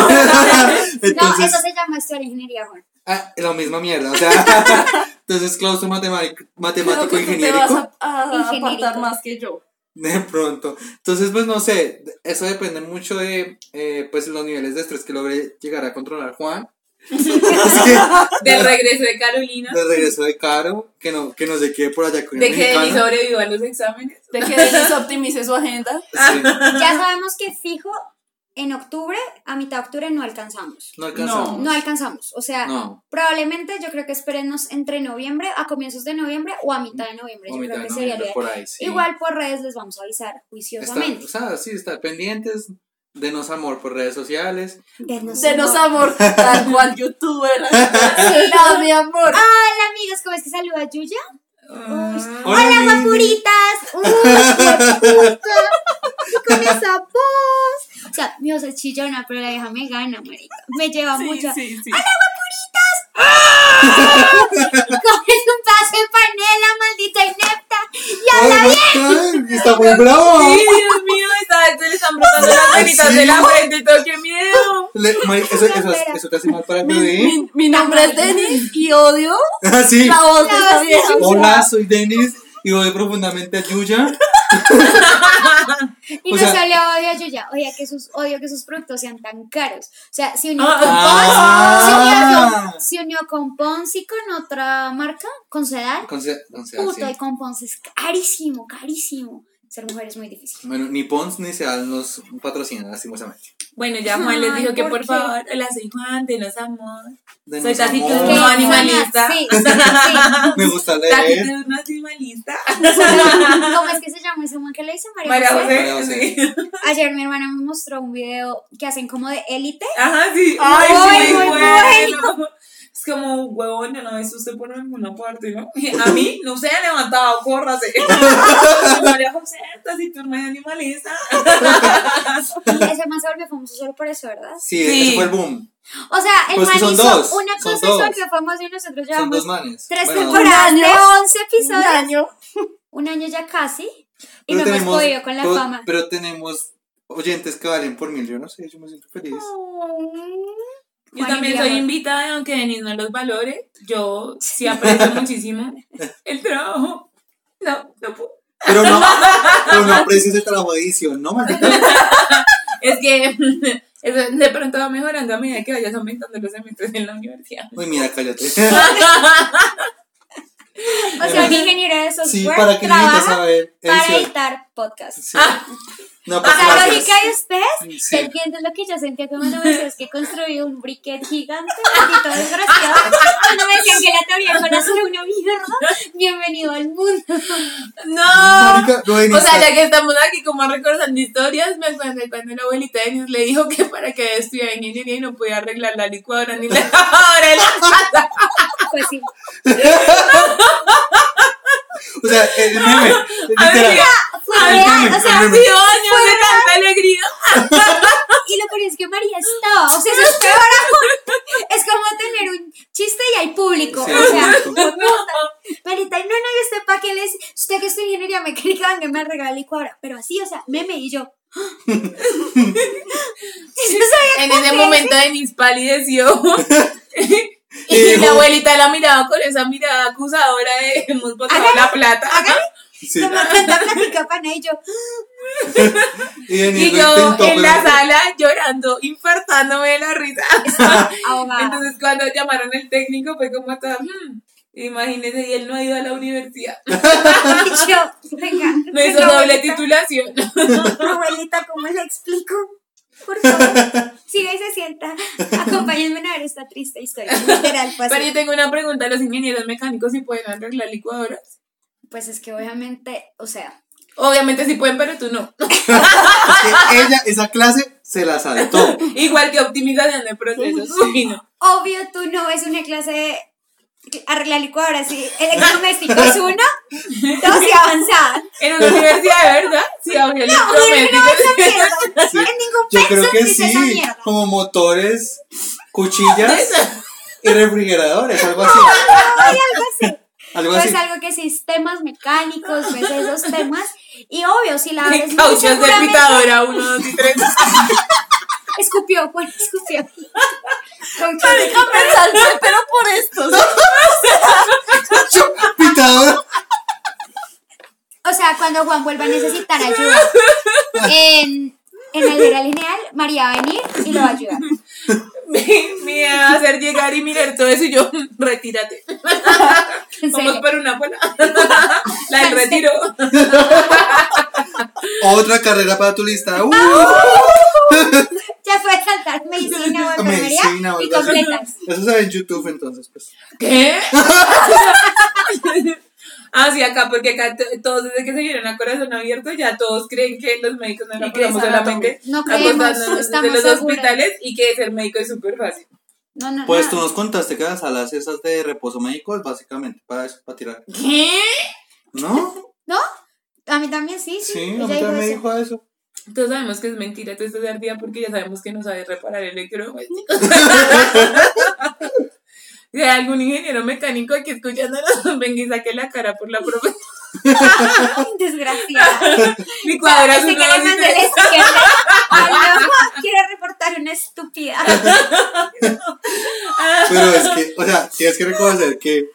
Entonces, eso se llama historia ingeniería, Juan. ah, la misma mierda. O sea, entonces claustro matemático, Creo matemático que tú te vas a, a apartar más que yo. De pronto. Entonces, pues no sé, eso depende mucho de eh, pues los niveles de estrés que logre llegar a controlar Juan. Así que, Del regreso de Carolina. de regreso de Caro, que no, que no se quede por allá con el De que Denis sobreviva a los exámenes. De que Denis optimice su agenda. Sí, Ya sabemos que fijo, en octubre, a mitad de octubre no alcanzamos. no alcanzamos. No alcanzamos. O sea, No. probablemente yo creo que esperemos entre noviembre, a comienzos de noviembre o a mitad de noviembre. O Yo mitad creo de que sería noviembre, por ahí, sí. Igual por redes les vamos a avisar Está, juiciosamente. o sea, sí, estar pendientes, denos amor por redes sociales. Denos Denos amor. amor, tal cual youtuber. No, mi amor. Hola amigos, ¿cómo es que saluda a Yuya? Ah, Hola Lili. guapuritas. Uy, qué puta. Y con esa voz. O sea, mi voz es chillona, pero la vieja me gana, marica. Me lleva Sí, mucho. sí, sí. Coges un paso de panela, maldita inepta. Y ¡Oh, habla God! ¡Está muy bravo! Sí, Dios mío, esta, se las venitas ¿Sí? de la frente y todo, qué miedo. Le- Mari, eso, eso, eso te hace mal para el Mi, bebé. mi- mi nombre es Denis y odio Ah, sí. la voz de vieja. Hola, soy Denis y voy profundamente a Yuya. Y O no sea- solo odio a Yuya, odia que sus, odio que sus productos sean tan caros. O sea, se unió Ah. con Ah. Pons, se unió, con, se unió con Pons y con otra marca, con Sedal. Con se- con Sedal, Puta, sí. y con Pons es carísimo, carísimo. Ser mujer es muy difícil. Bueno, ni Pons ni Sedal nos patrocinan, lastimosamente. Bueno, ya Juan les Ay, dijo que ¿por favor, hola, soy Juan, denos amor. Denos Soy taciturno, amor. ¿Qué? no animalista. Sí, sí, sí. Me gusta leer. Taciturno, animalista. ¿Cómo es que se llama ese man que le dice María, María José? María José, José. sí. Ayer mi hermana me mostró un video que hacen como de élite. Ajá, sí. Ay, Ay, sí, muy bueno. Es como, huevón, no lo ves usted por alguna parte, ¿no? A mí, no se ha levantado, córrase. María José, taciturno y animalista. Ese man se volvió famoso solo por eso, ¿verdad? Sí, Sí. ese fue el boom. O sea, el Pues que man son hizo dos, una son cosa dos. se volvió famoso y nosotros Son llevamos dos manes. tres Bueno, temporadas un de año. 11 episodios. Un año. Un año ya casi. Y pero no hemos podido con la pero- fama. Pero tenemos oyentes que valen por mil. Yo no sé, yo me siento feliz. Yo Juan también soy invitada, aunque Denis no los valore. Yo sí aprecio muchísimo el trabajo. No, no puedo. Pero no, pero no aprecias el trabajo de edición, ¿no, maldita? Es que eso de pronto va mejorando a medida que vayas aumentando los semestres en la universidad. Uy, mira, cállate. O sea, un ingeniero de software Sí, para que trabaja saber para editar podcast. Sí. No, O pues sea, gracias. lógica de ustedes, Sí. ¿entiendes lo que yo sentía cuando me decías que construí un briquet gigante? Maldito desgraciado. Cuando me decían que la teoría del corazón era una mierda, bienvenido al mundo. No. Marica, no, O sea, ya que estamos aquí como recordando historias, me acuerdo cuando la abuelita de Denis le dijo que para que estudiara ingeniería y no podía arreglar la licuadora ni la lavadora de la casa. Pues sí. Sea, el meme, literal. Meme, o sea, años de tanta alegría. y lo curioso es que María estaba, o sea, eso es peor aún. Es como tener un chiste y hay público, Sí, o sea. Marita, no, no, y usted para qué les, usted que estudia ingeniería mecánica, venga, me regala licuadora, pero así, o sea, meme y yo. Yo En ese que momento Denis palideció. Dijo- la abuelita la miraba con esa mirada acusadora de hemos botado la plata. Sí. como plática pana y yo. Y, yo intentó, en la pero- sala llorando, infartándome de la risa. Entonces cuando llamaron el técnico fue como hasta, "Hmm". imagínese, y él no ha ido a la universidad. Yo, venga. No hizo doble titulación. Abuelita, ¿cómo le explico? Por favor, siga y se sienta. Acompáñenme a ver esta triste historia. Literal, fue así. Pero yo tengo una pregunta, ¿los ingenieros mecánicos sí pueden arreglar licuadoras? Pues es que obviamente, o sea, Obviamente sí pueden, pero tú no. Es que ella, esa clase, se la saltó. Igual que optimización de procesos. Uy, no. obvio tú no es una clase de arreglar licuadoras y electrodomésticos uno, dos y avanzada. En una universidad verdad, sí habría electrodomésticos. Sí. En ningún Yo creo que sí, como motores, cuchillas y refrigeradores, algo así. Ay, algo así. Algo Pues así. algo que sistemas mecánicos, pues esos temas. Y obvio, si la abres muy Cauchos de pitadora, uno, dos y tres. Escupió, bueno, escupió. De Marica, me salvé, pero por esto. Pitadora. O sea, cuando Juan vuelva a necesitar ayuda en, en era lineal, María va a venir y lo va a ayudar. Me, me iba a hacer llegar y mirar todo eso y yo, retírate. Vamos por una buena. La del retiro. Otra carrera para tu lista. Uh, Ya fue saltar medicina o enfermería medicina o y completas. Eso se ve en YouTube entonces, pues. ¿Qué? Ah, sí, acá, porque acá todos desde que se vieron a corazón abierto, ya todos creen que los médicos no Grey's pasamos solamente No creemos, desde los seguras. hospitales y que ser médico es súper fácil. No, no, Pues tú nos contaste que las salas esas de reposo médico es básicamente para eso, para tirar. ¿Qué? ¿No? ¿No? A mí también sí, sí. Sí, a mí dijo también me eso. dijo eso. Todos sabemos que es mentira, tú estás ardida porque ya sabemos que no sabes reparar electrodomésticos. Si hay algún ingeniero mecánico aquí escuchándonos, venga y saque la cara por la profesión. Desgraciada. Tres. el sticker. Ay, no, quiero reportar una estúpida. Pero es que, o sea, tienes que reconocer que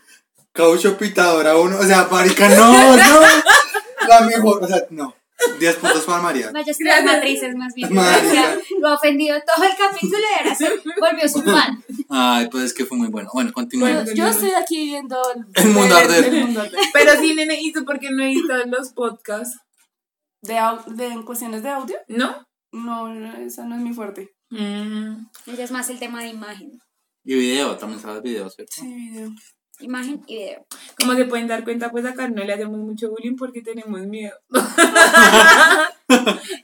caucho pitadora uno, o sea, marica, no, no. La mejor, o sea, no. 10 puntos para María. Vaya estudiar matrices más bien. Sea, lo ha ofendido todo el capítulo y ahora se volvió su fan. Ay, pues es que fue muy bueno. Bueno, continuemos. Yo estoy aquí viendo El mundo arder. el mundo arder. Pero sí, nene, ¿y tú por qué no editas los podcasts? De, de en cuestiones de audio, ¿No? no, no, esa no es mi fuerte. Mm. Ella es más el tema de imagen. Y video, también sabes video, ¿cierto? Sí, video. Imagen y video. Como se pueden dar cuenta, pues acá no le hacemos mucho bullying porque tenemos miedo.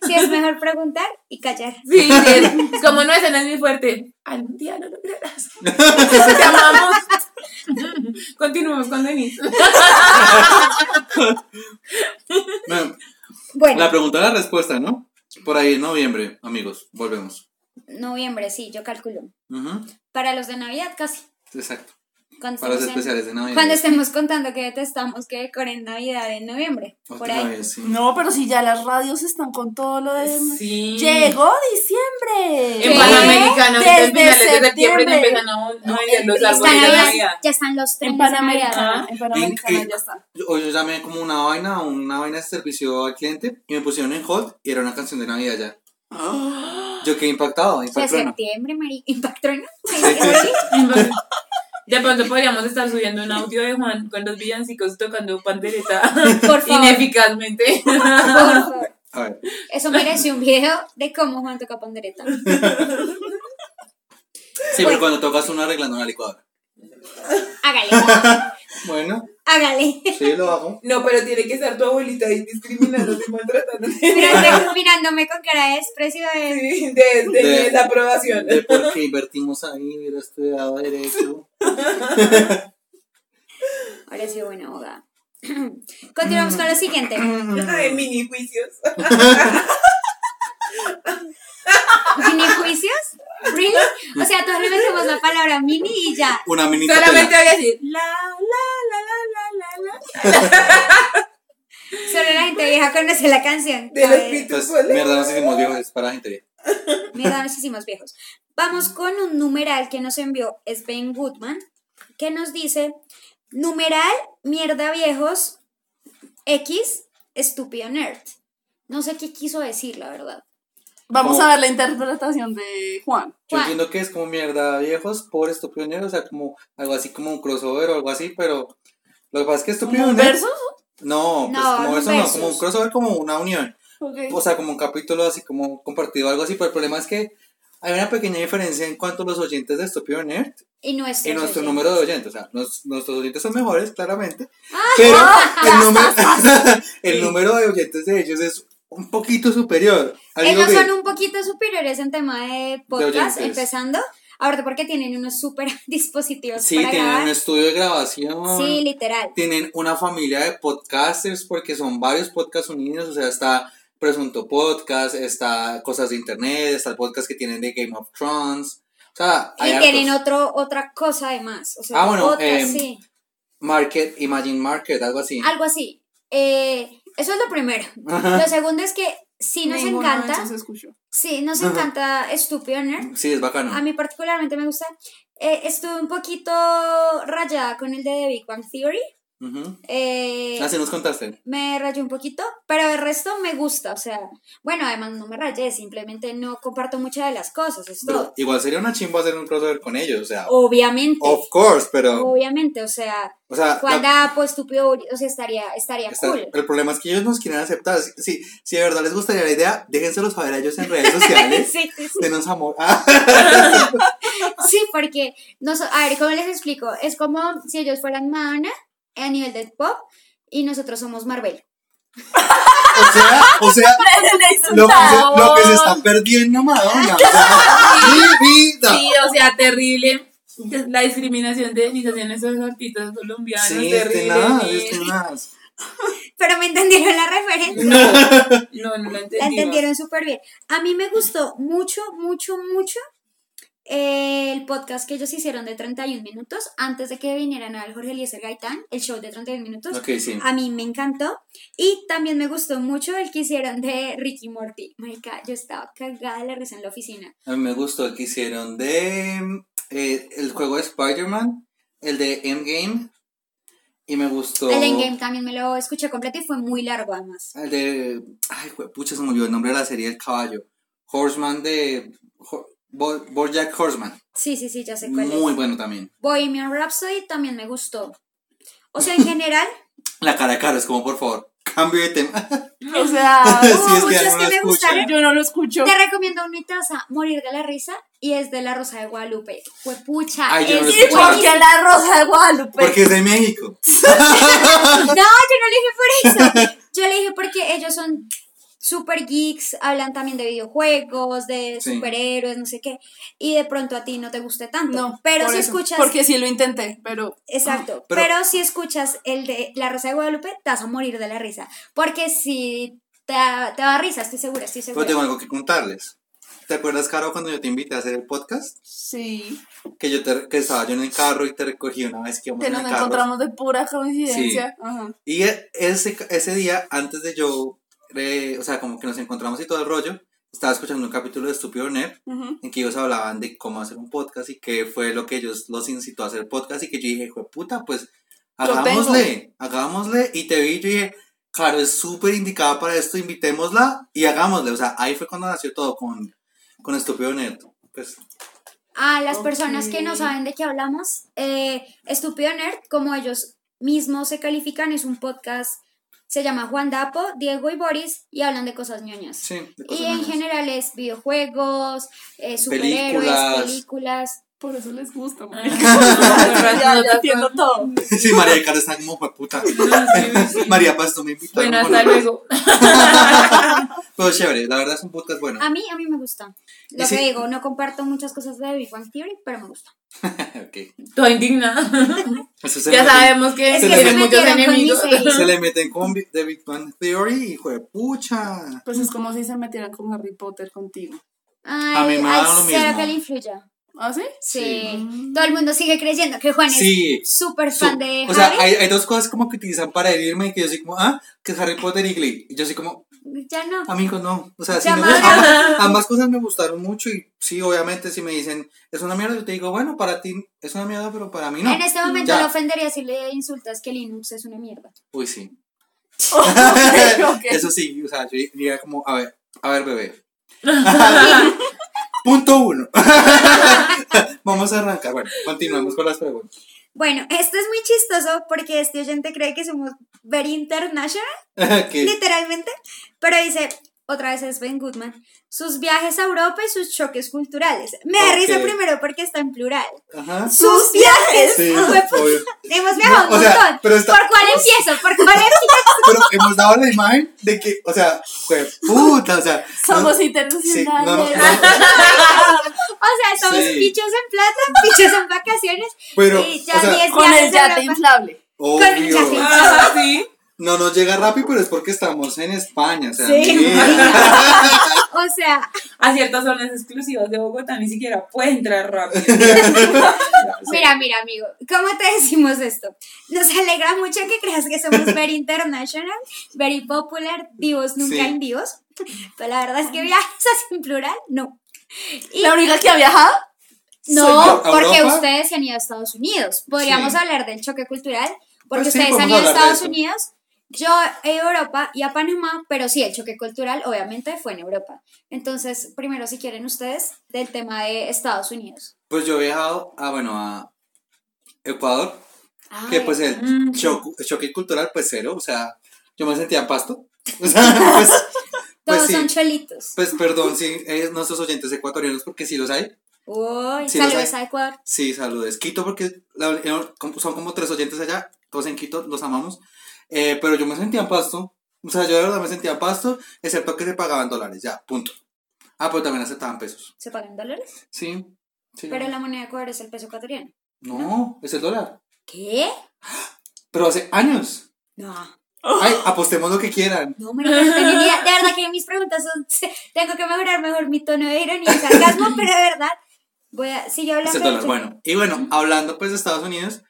Sí, es mejor preguntar y callar. Sí, sí, es, como no, ese no es mi fuerte. Algún día lo lograrás. Te amamos. Continuemos con Denise. Bueno, Bueno, la pregunta la respuesta, ¿no? Por ahí en noviembre, amigos, volvemos. noviembre, sí, yo calculo. Ujú, Para los de Navidad casi. Exacto. Cuando Para los estemos, en- especiales de Navidad. cuando estemos contando que detestamos que decoren Navidad en noviembre. Por ahí. vez, sí. No, pero si ya las radios están con todo lo de... Sí. Llegó diciembre. En en Desde finales de septiembre septiembre. empiezan a, vender los Están árboles de Navidad. ya están los En trenes de Navidad. Panamericana, en En- Panamericana en- ya está. Yo, yo llamé como una vaina, una vaina de servicio al cliente y me pusieron en hold y era una canción de Navidad ya. Yo quedé impactado, sea, impactado. septiembre, Mari. ¿Impactrona? sí. De pronto podríamos estar subiendo un audio de Juan con los villancicos tocando pandereta Por favor. ineficazmente. Por favor. A ver. Eso merece un video de cómo Juan toca pandereta. Sí, pero cuando tocas uno arreglando una licuadora. Hágale, Bueno, hágale. sí, lo hago. No, pero tiene que estar tu abuelita ahí discriminándote y maltratándote. Mirándome con cara de desprecio de... Sí, de, de, De- desaprobación. De por qué invertimos ahí, hubiera estudiado Derecho. Ahora sí, buena abogada. Continuamos con lo siguiente. De mini juicios. ¿Mini juicios? ¿Really? O sea, todos le metemos la palabra mini y ya. Una mini Solamente voy a decir la, la, la, la, la, la, la. Solo la gente vieja conoce la canción. De los ¿sabes? Beatles. Entonces, mierda, nos hicimos viejos, es para la gente vieja. Mierda, nos hicimos viejos. Vamos con un numeral que nos envió Sven Goodman, que nos dice, numeral, mierda viejos, X, estúpido nerd. No sé qué quiso decir, la verdad. Vamos Como- a ver la interpretación de Juan. Yo Juan. entiendo que es como mierda viejos por estúpido nerd, o sea, como algo así como un crossover o algo así, pero lo que pasa es que estúpido ¿Como un nerd. verso? No, pues No, como no eso no, como un crossover, como una unión. Ok. O sea, como un capítulo así como compartido, algo así, pero el problema es que hay una pequeña diferencia en cuanto a los oyentes de Estúpido Nerd Y nuestro. y nuestro número de oyentes. O sea, nos- nuestros oyentes son mejores, claramente, Ah. pero el número, el número de oyentes de ellos es un poquito superior. Ellos son un poquito superiores en tema de podcast, oyentes. empezando. Ahorita porque tienen unos súper dispositivos Sí, para tienen grabar. un estudio de grabación. Sí, literal. tienen una familia de podcasters porque son varios podcasts unidos, o sea, está Presunto Podcast, está Cosas de Internet, está el podcast que tienen de Game of Thrones, o sea, Y hay tienen hartos. otro, otra cosa además. O sea, Ah, bueno, otra, em, sí. Market, Imagine Market, algo así. Algo así. Eh, eso es lo primero. Lo segundo es que sí nos encanta. Sí, nos encanta Estúpido Nerd. Sí, es bacano. A mí particularmente me gusta. Eh, estuve un poquito rayada con el de The Big Bang Theory. Eh, Así nos contaste. me rayé un poquito, pero el resto me gusta, o sea, bueno, además no me rayé, simplemente no comparto muchas de las cosas, es Pero todo. igual sería una chimba hacer un crossover con ellos, o sea, Obviamente, of course, pero, obviamente, o sea, o sea, la- Dapo, estúpido, o sea, estaría, estaría está- cool. el problema es que ellos nos quieren aceptar. Si, si, de verdad les gustaría la idea, déjenselo saber a ellos en redes sociales. sí, sí, sí. Denos amor. Sí, porque, no, a ver, ¿cómo les explico? Es como si ellos fueran Madonna a nivel de pop y nosotros somos Marvel. O sea, o sea, lo que, se, lo que se está perdiendo Madonna. O sea, mi vida. Sí, o sea, terrible. La discriminación de definiciones de los artistas colombianos. Sí, terrible. Pero me entendieron la referencia. No, no lo La entendí. entendieron súper bien. A mí me gustó mucho, mucho, mucho el podcast que ellos hicieron de 31 minutos antes de que vinieran al Jorge Eliezer Gaitán, el show de 31 minutos. Ok, sí. A mí me encantó. Y también me gustó mucho el que hicieron de Ricky Morty. Marica, yo estaba cagada de la risa en la oficina. A mí me gustó el que hicieron de eh, el juego de Spider-Man, el de Endgame. Y me gustó. El Endgame también me lo escuché completo y fue muy largo además. El de. Ay, pucha, se me olvidó el nombre de la serie del caballo. Horseman de. Ho- Bo- Bojack Horseman. Sí, sí, sí, ya sé cuál Muy es. bueno también. Bohemian Rhapsody también me gustó. O sea, en general, La cara de Carlos, como por favor, cambio de tema. O sea, Sí, es que muchos no que me gustaron. yo no lo escucho. Te recomiendo uno y te vas a morir de la risa y es de La Rosa de Guadalupe. Fue pucha. Ay, es no lo ¿Y escuché. por qué la rosa de Guadalupe? Porque es de México. No, yo no le dije por eso. Yo le dije porque ellos son super geeks, hablan también de videojuegos, de Sí. superhéroes, no sé qué. Y de pronto a ti no te guste tanto. No, pero por si eso, escuchas. Porque sí lo intenté, pero Exacto. Pero- Pero, si escuchas el de La Rosa de Guadalupe, te vas a morir de la risa. Porque si te, da- te va a dar risa, estoy segura, estoy Pero segura. tengo algo que contarles. ¿Te acuerdas, Caro, cuando yo te invité a hacer el podcast? sí. Que yo te, que estaba yo en el carro y te recogí una vez que íbamos Que en nos el carro. encontramos de pura coincidencia. Ajá. Y ese, ese día, antes de yo, eh, o sea, como que nos encontramos y todo el rollo, estaba escuchando un capítulo de Estúpido Nerd en que ellos hablaban de cómo hacer un podcast y qué fue lo que ellos los incitó a hacer podcast y que yo dije, "Jue puta, pues Lo tengo". hagámosle, hagámosle. Y te vi y yo dije, claro, es súper indicada para esto, invitémosla y hagámosle. O sea, ahí fue cuando nació todo con, con Estúpido Nerd. Pues, A las personas que no saben de qué hablamos, eh, Estúpido Nerd, como ellos mismos se califican, es un podcast, se llama Juan Dapo, Diego y Boris, y hablan de cosas ñoñas. Sí, de Y en general es videojuegos, eh, superhéroes, Películas. películas. Por eso les gusta. Razón, ya, no ya entiendo todo. Sí, María de Cara está como fue puta. María Pasto me invitó. Bueno, hasta luego. Pero chévere, la verdad es un podcast bueno. A mí, a mí me gusta. Lo sí. que digo, no comparto muchas cosas de Big Bang Theory, pero me gusta. ok. Toda indignada. Eso se ya sabemos que Es que tiene se muchos enemigos. Se le meten con The Big Bang Theory y fue pucha. Pues es como si se metieran con Harry Potter contigo. Ay, A mí me ay, da lo mismo. que le influya. ¿Ah, sí? Sí. Todo el mundo sigue creyendo que Juan Sí. es súper fan de o sea, Harry. hay, hay dos cosas como que utilizan para herirme y que yo soy como, ah, que es Harry Potter y Glee. Y yo soy como, Ya no. amigos, no. O sea, sí madre. gusta- ambas, ambas cosas me gustaron mucho y sí, obviamente, si me dicen, es una mierda, yo te digo, bueno, para ti es una mierda, pero para mí no. En este momento Ya. le ofendería si le insultas que Linux es una mierda. Uy, sí. Ok, ok. Eso sí, o sea, yo diría como, a ver, a ver, bebé. Punto uno. Vamos a arrancar. Bueno, continuamos con las preguntas. Bueno, esto es muy chistoso porque este oyente cree que somos very international, literalmente, pero dice, otra vez es Ben Goodman, sus viajes a Europa y sus choques culturales. Me da Ok. risa primero porque está en plural. Ajá. ¡Sus viajes! Sí. Hemos viajado No, un o sea, montón. pero está- ¿Por cuál empiezo? ¿Por cuál empiezo? Pero hemos dado la imagen de que, o sea, fue puta, o sea. Somos no- internacionales. Sí, no, no, no, O sea, estamos Sí. pichos en plata, pichos en vacaciones. pero, y ya o sea, 10 Con el yate Europa. inflable. obvio. el yate. Ah, sí. No nos llega rápido, pero es porque estamos en España, o sea, Sí. O sea, A ciertas zonas exclusivas de Bogotá ni siquiera puede entrar rápido. mira, mira, amigo, ¿cómo te decimos esto? Nos alegra mucho que creas que somos very international, very popular, divos nunca Sí. en divos. Pero la verdad es que viajes así en plural, no. Y- La única que ha viajado. No, porque Europa. ustedes se han ido a Estados Unidos. Podríamos Sí. hablar del choque cultural, porque Pues sí, ustedes han ido a Estados eso. Unidos. Yo he ido a Europa y a Panamá, pero sí, el choque cultural obviamente fue en Europa. Entonces, primero, si quieren ustedes, del tema de Estados Unidos. Pues yo he viajado a, bueno, a Ecuador, que Ay, pues el Mm. choque, el choque cultural, pues cero, o sea, yo me sentía en pasto. O sea, pues, Todos pues sí. son cholitos. Pues perdón, sí, eh, nuestros oyentes ecuatorianos, porque sí los hay. Uy, Sí, saludos a Ecuador. Sí, saludes. Quito, porque la- eh, son como tres oyentes allá, todos en Quito, los amamos. Eh, pero yo me sentía en pasto. O sea, yo de verdad me sentía en pasto, excepto que se pagaban dólares, ya, punto. Ah, pero también aceptaban pesos. ¿Se pagan dólares? Sí. sí. Pero la moneda de Ecuador es el peso ecuatoriano. No, es el dólar. ¿Qué? Pero hace años. No. Ay, apostemos lo que quieran. No, me no ni idea. De verdad que mis preguntas son. Tengo que mejorar mejor mi tono de ironía y sarcasmo, pero de verdad. Voy a. Sigue Es hablando. el del dólar. Bueno, y bueno, hablando pues de Estados Unidos,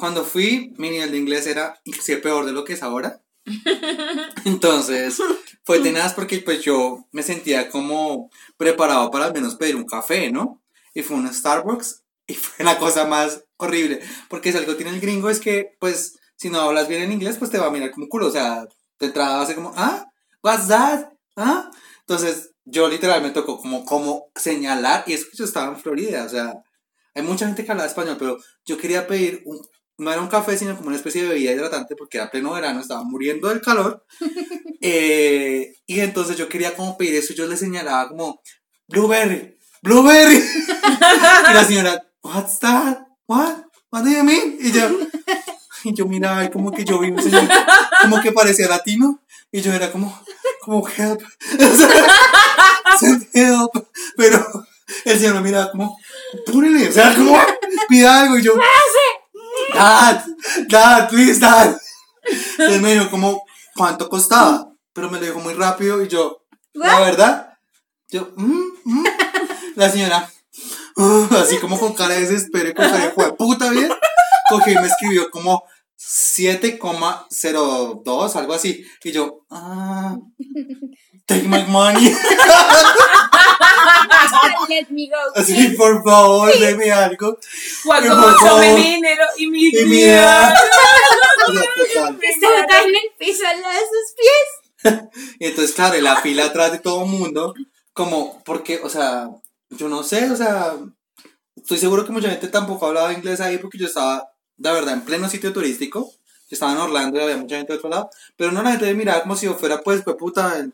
cuando fui, mi nivel de inglés era peor de lo que es ahora. Entonces, fue tenaz porque pues yo me sentía como preparado para al menos pedir un café, ¿no? Y fue un Starbucks y fue la cosa más horrible. Porque si algo tiene el gringo es que, pues, si no hablas bien en inglés, pues te va a mirar como culo. O sea, de entrada va a ser como, ah, what's that? ¿Ah? Entonces, yo literal me tocó como, como señalar, y es que yo estaba en Florida, o sea, hay mucha gente que habla español, pero yo quería pedir un, no era un café, sino como una especie de bebida hidratante, porque era pleno verano, estaba muriendo del calor. Eh, y entonces yo quería como pedir eso, y yo le señalaba como, blueberry, blueberry. y la señora, what's that? What? What do you mean? Y yo, y yo miraba, y como que yo vi un señor, como que parecía latino, y yo era como, como help. help. Pero el señor me miraba como, púrele, o sea, como, pida algo, y yo, Dad, dad, please, dad. Entonces me dijo como, ¿cuánto costaba? Pero me lo dijo muy rápido y yo, la verdad, yo, mm, mm. la señora, uh, así como con cara de desespero y con cara de "Jue puta bien, cogió y me escribió como 7,02, algo así. Y yo, ah, take my money. Let me go. Así, por favor, deme algo. Favor. come mi dinero y mi Y vida. Estaba tan en el piso al lado de sus pies. Y entonces, claro, y la fila atrás de todo el mundo, como, porque, o sea, yo no sé, o sea, estoy seguro que mucha gente tampoco hablaba inglés ahí porque yo estaba, la verdad, en pleno sitio turístico. Yo estaba en Orlando y había mucha gente de otro lado. Pero no, la gente me miraba como si yo fuera, pues, pues puta,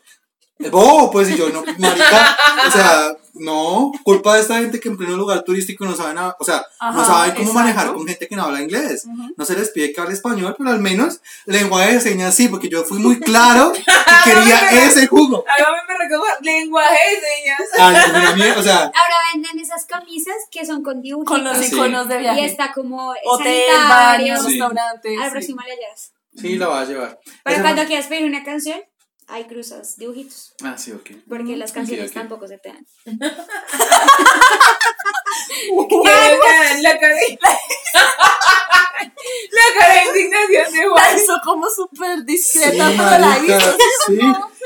el, bobo, pues, y yo, no, marica, o sea, no, culpa de esta gente que en pleno lugar turístico no saben, a- o sea, no Ajá, saben cómo exacto. manejar con gente que no habla inglés. No se les pide que hable español, pero al menos lenguaje de señas sí, porque yo fui muy claro que quería ese jugo. Hágame me recordar lenguaje de señas. Mierda, o sea, Ahora venden esas camisas que son con dibujitos. Con los Sí. iconos de viaje. Y está como Hotel, sanitario. baño, Sí. restaurante. Al sí. próximo le llevas. sí, la va a llevar. Pero Ese cuando quieras pedir una canción, hay cruzas, dibujitos. Ah, sí, ok. Porque las canciones tampoco se te dan. La, la cara de... la cara de indignación de La Juan. hizo como súper Sí, discreta, pero la marica, hizo. sí.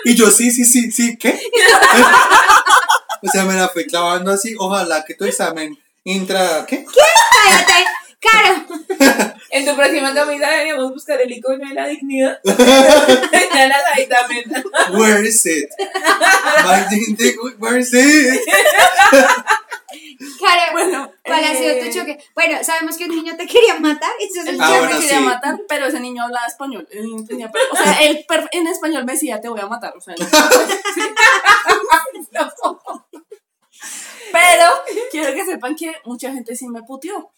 Y yo, sí, sí, sí, sí, ¿qué? o sea, me la fui clavando así. Ojalá que tu examen intra, ¿qué? ¡Cállate! ¡Caro! En tu próxima camisa deberíamos buscar el icono de la dignidad. ya las también. Where is it? My dignity, where is it? Caro, Bueno, ¿cuál ha sido eh, tu choque? Bueno, sabemos que un niño te quería matar. El Ah, niño bueno, quería sí. matar, pero ese niño hablaba español. tenía per- o sea, él en español me decía, te voy a matar. O sea, no. Pero quiero que sepan que mucha gente sí me puteó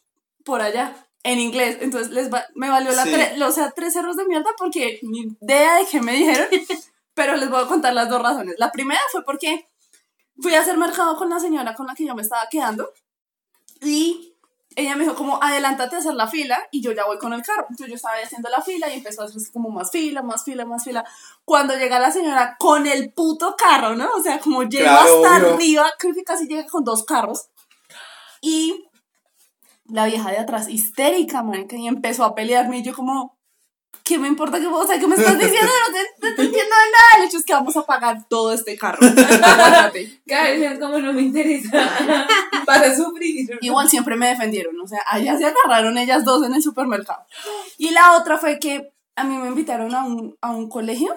por allá, en inglés. Entonces les va- me valió la Sí. tre- o sea, tres cerros de mierda porque ni idea de qué me dijeron. Pero les voy a contar las dos razones. La primera fue porque fui a hacer mercado con la señora con la que yo me estaba quedando. Y ella me dijo como, adelántate a hacer la fila y yo ya voy con el carro. Entonces yo estaba haciendo la fila y empezó a hacer como más fila, más fila, más fila. Cuando llega la señora con el puto carro, ¿no? O sea, como llegó Claro, hasta obvio. arriba, creo que casi llega con dos carros. Y la vieja de atrás, histérica, marica, y empezó a pelearme y yo como... ¿Qué me importa que vos, o sea, qué me estás diciendo? No te, no te entiendo de nada. El hecho es que vamos a pagar todo este carro. Vez como no me interesa. Para sufrir. Igual siempre me defendieron, o sea, allá se agarraron ellas dos en el supermercado. Y la otra fue que a mí me invitaron a un, a un colegio,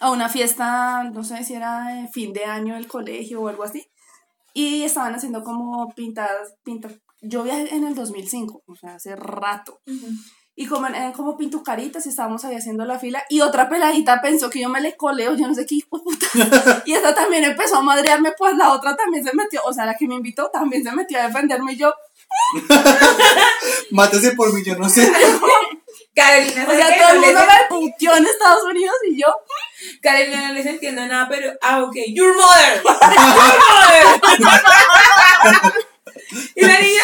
a una fiesta, no sé si era fin de año del colegio o algo así, y estaban haciendo como pintadas, pintas. Yo viajé en el 2005, o sea, hace rato. Y como, eran como pintucaritas y estábamos ahí haciendo la fila. Y otra peladita pensó que yo me le coleo, yo no sé qué hijo de puta. Y esa también empezó a madrearme, pues la otra también se metió, o sea, la que me invitó también se metió a defenderme y yo, Mátese por mí, yo no sé. Carolina, o ¿sabes sea, todo el mundo me puteó en Estados Unidos y yo, Carolina no les entiendo nada, pero. Ah, ok. Your mother. Your mother. y la niña.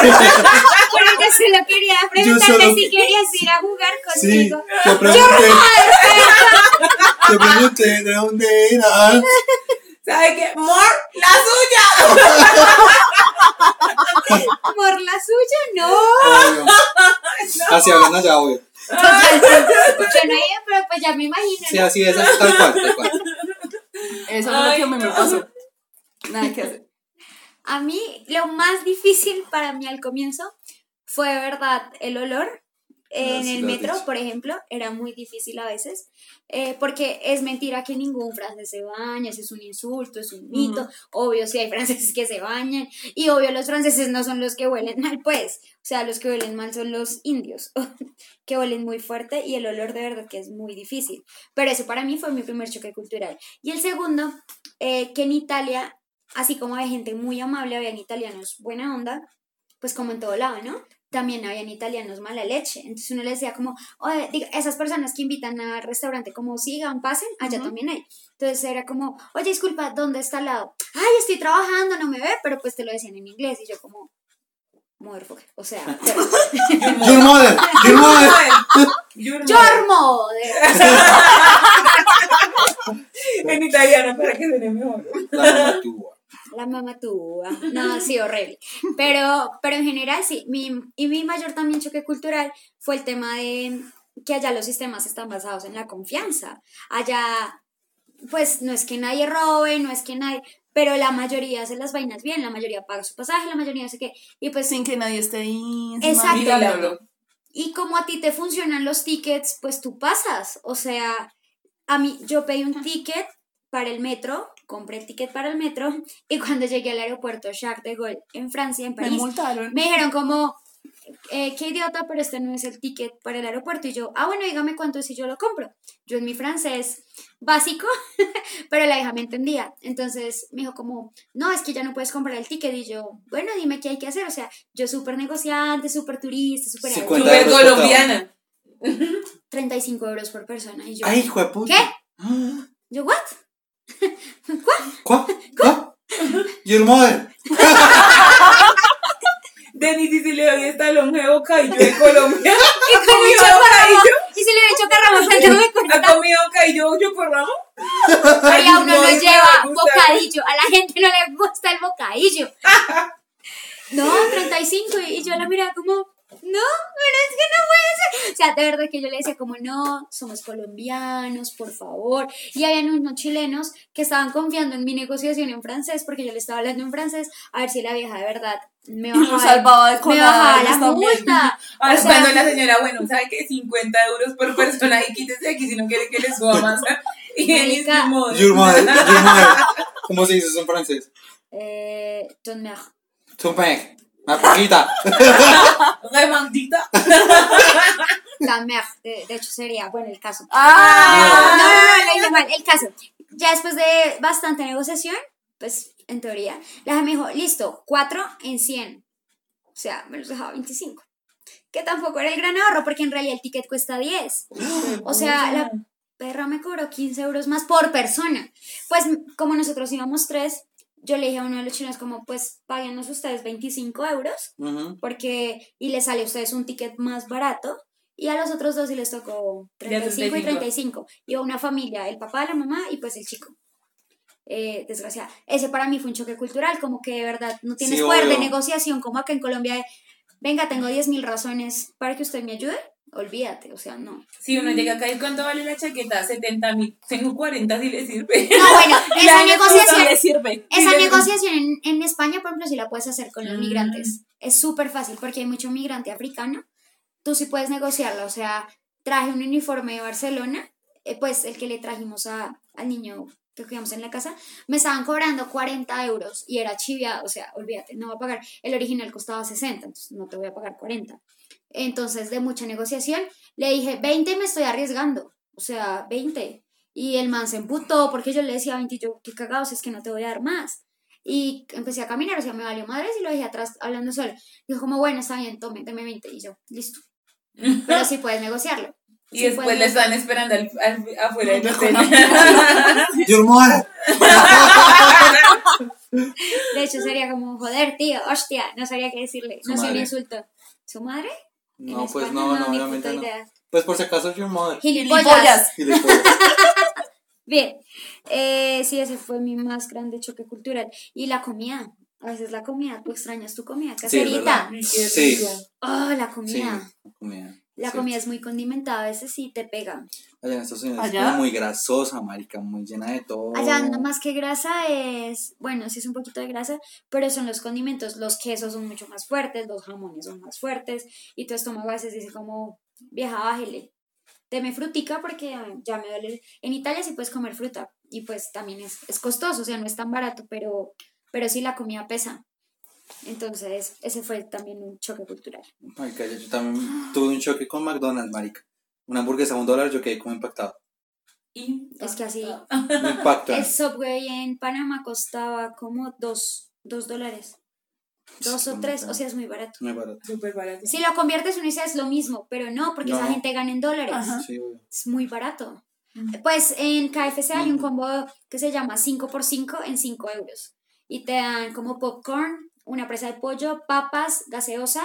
Pero yo solo quería preguntarte solo- si querías ir a jugar Sí, conmigo. yo pregunté. Yo pregunté de dónde era. ¿Sabe qué? More, la suya. Por la suya, no. Obvio. Así hablan allá, obvio. Yo no iba, pero pues ya me imagino. Sí, ¿no? así es, tal cual, tal cual. eso es lo que me no. pasó. Nada que hacer. A mí lo más difícil para mí al comienzo fue verdad el olor. En Ah, sí el metro, por ejemplo, era muy difícil a veces, eh, porque es mentira que ningún francés se baña, eso es un insulto, es un mito, obvio si hay franceses que se bañan, y obvio los franceses no son los que huelen mal, pues, o sea, los que huelen mal son los indios, que huelen muy fuerte y el olor de verdad que es muy difícil, pero eso para mí fue mi primer choque cultural. Y el segundo, eh, que en Italia así como había gente muy amable, habían italianos buena onda, pues como en todo lado, ¿no? También habían italianos mala leche. Entonces uno le decía como, oye, diga, esas personas que invitan al restaurante como sigan, pasen, allá también hay. Entonces era como, oye, disculpa, ¿dónde está al lado? Ay, estoy trabajando, no me ve, pero pues te lo decían en inglés y yo como, motherfucker, o sea, pero- Your mother, your mother. Your mother. your mother. En italiano para que suene mejor. La mamá tuya. La mamá tuya. No, sí, horrible. Pero, pero en general sí. Mi, y mi mayor también choque cultural fue el tema de que allá los sistemas están basados en la confianza. Allá, pues no es que nadie robe, no es que nadie. Pero la mayoría hace las vainas bien, la mayoría paga su pasaje, la mayoría no sé qué. Y pues Sin que nadie esté ahí. Exacto. y como a ti te funcionan los tickets, pues tú pasas. O sea, a mí, yo pedí un ticket para el metro, compré el ticket para el metro y cuando llegué al aeropuerto Charles de Gaulle en Francia, en Me París, multaron. me dijeron como, eh, qué idiota, pero este no es el ticket para el aeropuerto. Y yo, ah, bueno, dígame cuánto es y yo lo compro. Yo en mi francés básico, pero la hija me entendía. Entonces me dijo como, no, es que ya no puedes comprar el ticket. Y yo, bueno, dime qué hay que hacer. O sea, yo súper negociante, súper turista, súper... 50 Súper colombiana. 35 euros por persona. Y yo, Ay, hijo de puta. ¿Qué? yo, ¿what? ¿Cuá? ¿Cuá? Your mother. Denis y si le doy esta longevo caillo de Colombia. Y con comido bocadillo? Y si le carramo, ¿cuánto me cuesta? ¿Ha comido caillo chocorramo? Ay, a uno no, lo lleva bocadillo. A la gente no le gusta el bocadillo. No, 35. Y yo la miraba como, no, pero es que no puede ser. O sea, de verdad que yo le decía como, no, somos colombianos, por favor. Y habían unos chilenos que estaban confiando en mi negociación en francés, porque yo le estaba hablando en francés, a ver si la vieja de verdad me Lo bajaba, salvaba de me bajaba la también. multa. Ahora, O sea, cuando la señora, bueno, ¿sabe qué? 50 euros por persona y quítese aquí si no quiere que le suba más. Y. Your mother. Your mother. ¿Cómo se dice eso en francés? eh, ton mère. Mec. Una poquita. Remandita. La mère, de, de hecho sería, bueno, el caso. Ah, No, no, no, mal. El caso. Ya después de bastante negociación, pues en teoría, la me dijo, listo, 4 en 100. O sea, me los dejaba 25. Que tampoco era el gran ahorro, porque en realidad el ticket cuesta 10. O sea, la perra me cobró 15 euros más por persona. Pues como nosotros íbamos tres, yo le dije a uno de los chinos como, pues páguenos ustedes 25 euros porque y les sale a ustedes un ticket más barato y a los otros dos sí les tocó 35 y 35. 35 iba una familia el papá la mamá y pues el chico. Eh, desgraciada ese para mí fue un choque cultural como que de verdad no tienes Sí, poder de obvio. negociación como acá en Colombia de, venga tengo 10 mil razones para que usted me ayude olvídate o sea no Si uno llega acá y cuánto vale la chaqueta, 70 mil. Tengo 40 si le sirve. no bueno esa negociación le sirve. Esa Sí, negociación en, en España, por ejemplo, sí la puedes hacer con los Mm. migrantes. Es súper fácil porque hay mucho migrante africano. Tú sí puedes negociarla. O sea, traje un uniforme de Barcelona, eh, pues el que le trajimos a, al niño que cuidamos en la casa, me estaban cobrando 40 euros y era chiviado. O sea, olvídate, no voy a pagar. El original costaba 60, entonces no te voy a pagar 40. Entonces, de mucha negociación, le dije, 20 me estoy arriesgando. O sea, 20. Y el man se emputó porque yo le decía 20 y yo, qué cagados, es que no te voy a dar más. Y empecé a caminar, o sea, me valió madres y lo dejé atrás hablando solo. Dijo como, bueno, está bien, tome, deme 20. Y yo, listo. Pero sí puedes negociarlo. Y Sí después puedes le están esperando al, al- afuera del hotel. Your mother. De hecho, sería como, joder, tío, hostia, no sabía qué decirle. Su no sé un insulto. ¿Su madre? No, En pues no, no, ni obviamente no. idea. Pues por si acaso, your mother. Gilipollas. Gilipollas. Bien, eh, sí, ese fue mi más grande choque cultural. Y la comida, a veces la comida, tú extrañas tu comida Sí, caserita. verdad. Sí. rico. oh, la Sí, comida. La Sí. comida es muy condimentada, a veces sí te pega. Allá en Estados Unidos es muy grasosa, marica, muy llena de todo. Allá nada más que grasa es, bueno, sí es un poquito de grasa, pero son los condimentos, los quesos son mucho más fuertes, los jamones son más fuertes, y tu estómago a veces dice como, vieja, bájele, deme frutica porque ya me duele. En Italia sí puedes comer fruta, y pues también es, es costoso, o sea, no es tan barato, pero, pero sí la comida pesa. Entonces, ese fue también un choque cultural. Marica, yo, yo también tuve un choque con McDonald's, marica. Una hamburguesa a un dólar, yo quedé como impactado. Y- Es que así, Me impacta. el Subway en Panamá costaba como dos, dos dólares. Dos o tres, o sea, es muy barato. Muy barato. Súper barato. Si lo conviertes uno dice es lo mismo, pero no, porque esa No. gente gana en dólares. Ajá. Sí, obvio. Es muy barato. Pues en KFC hay un combo que se llama 5x5 en 5 euros. Y te dan como popcorn, una presa de pollo, papas, gaseosa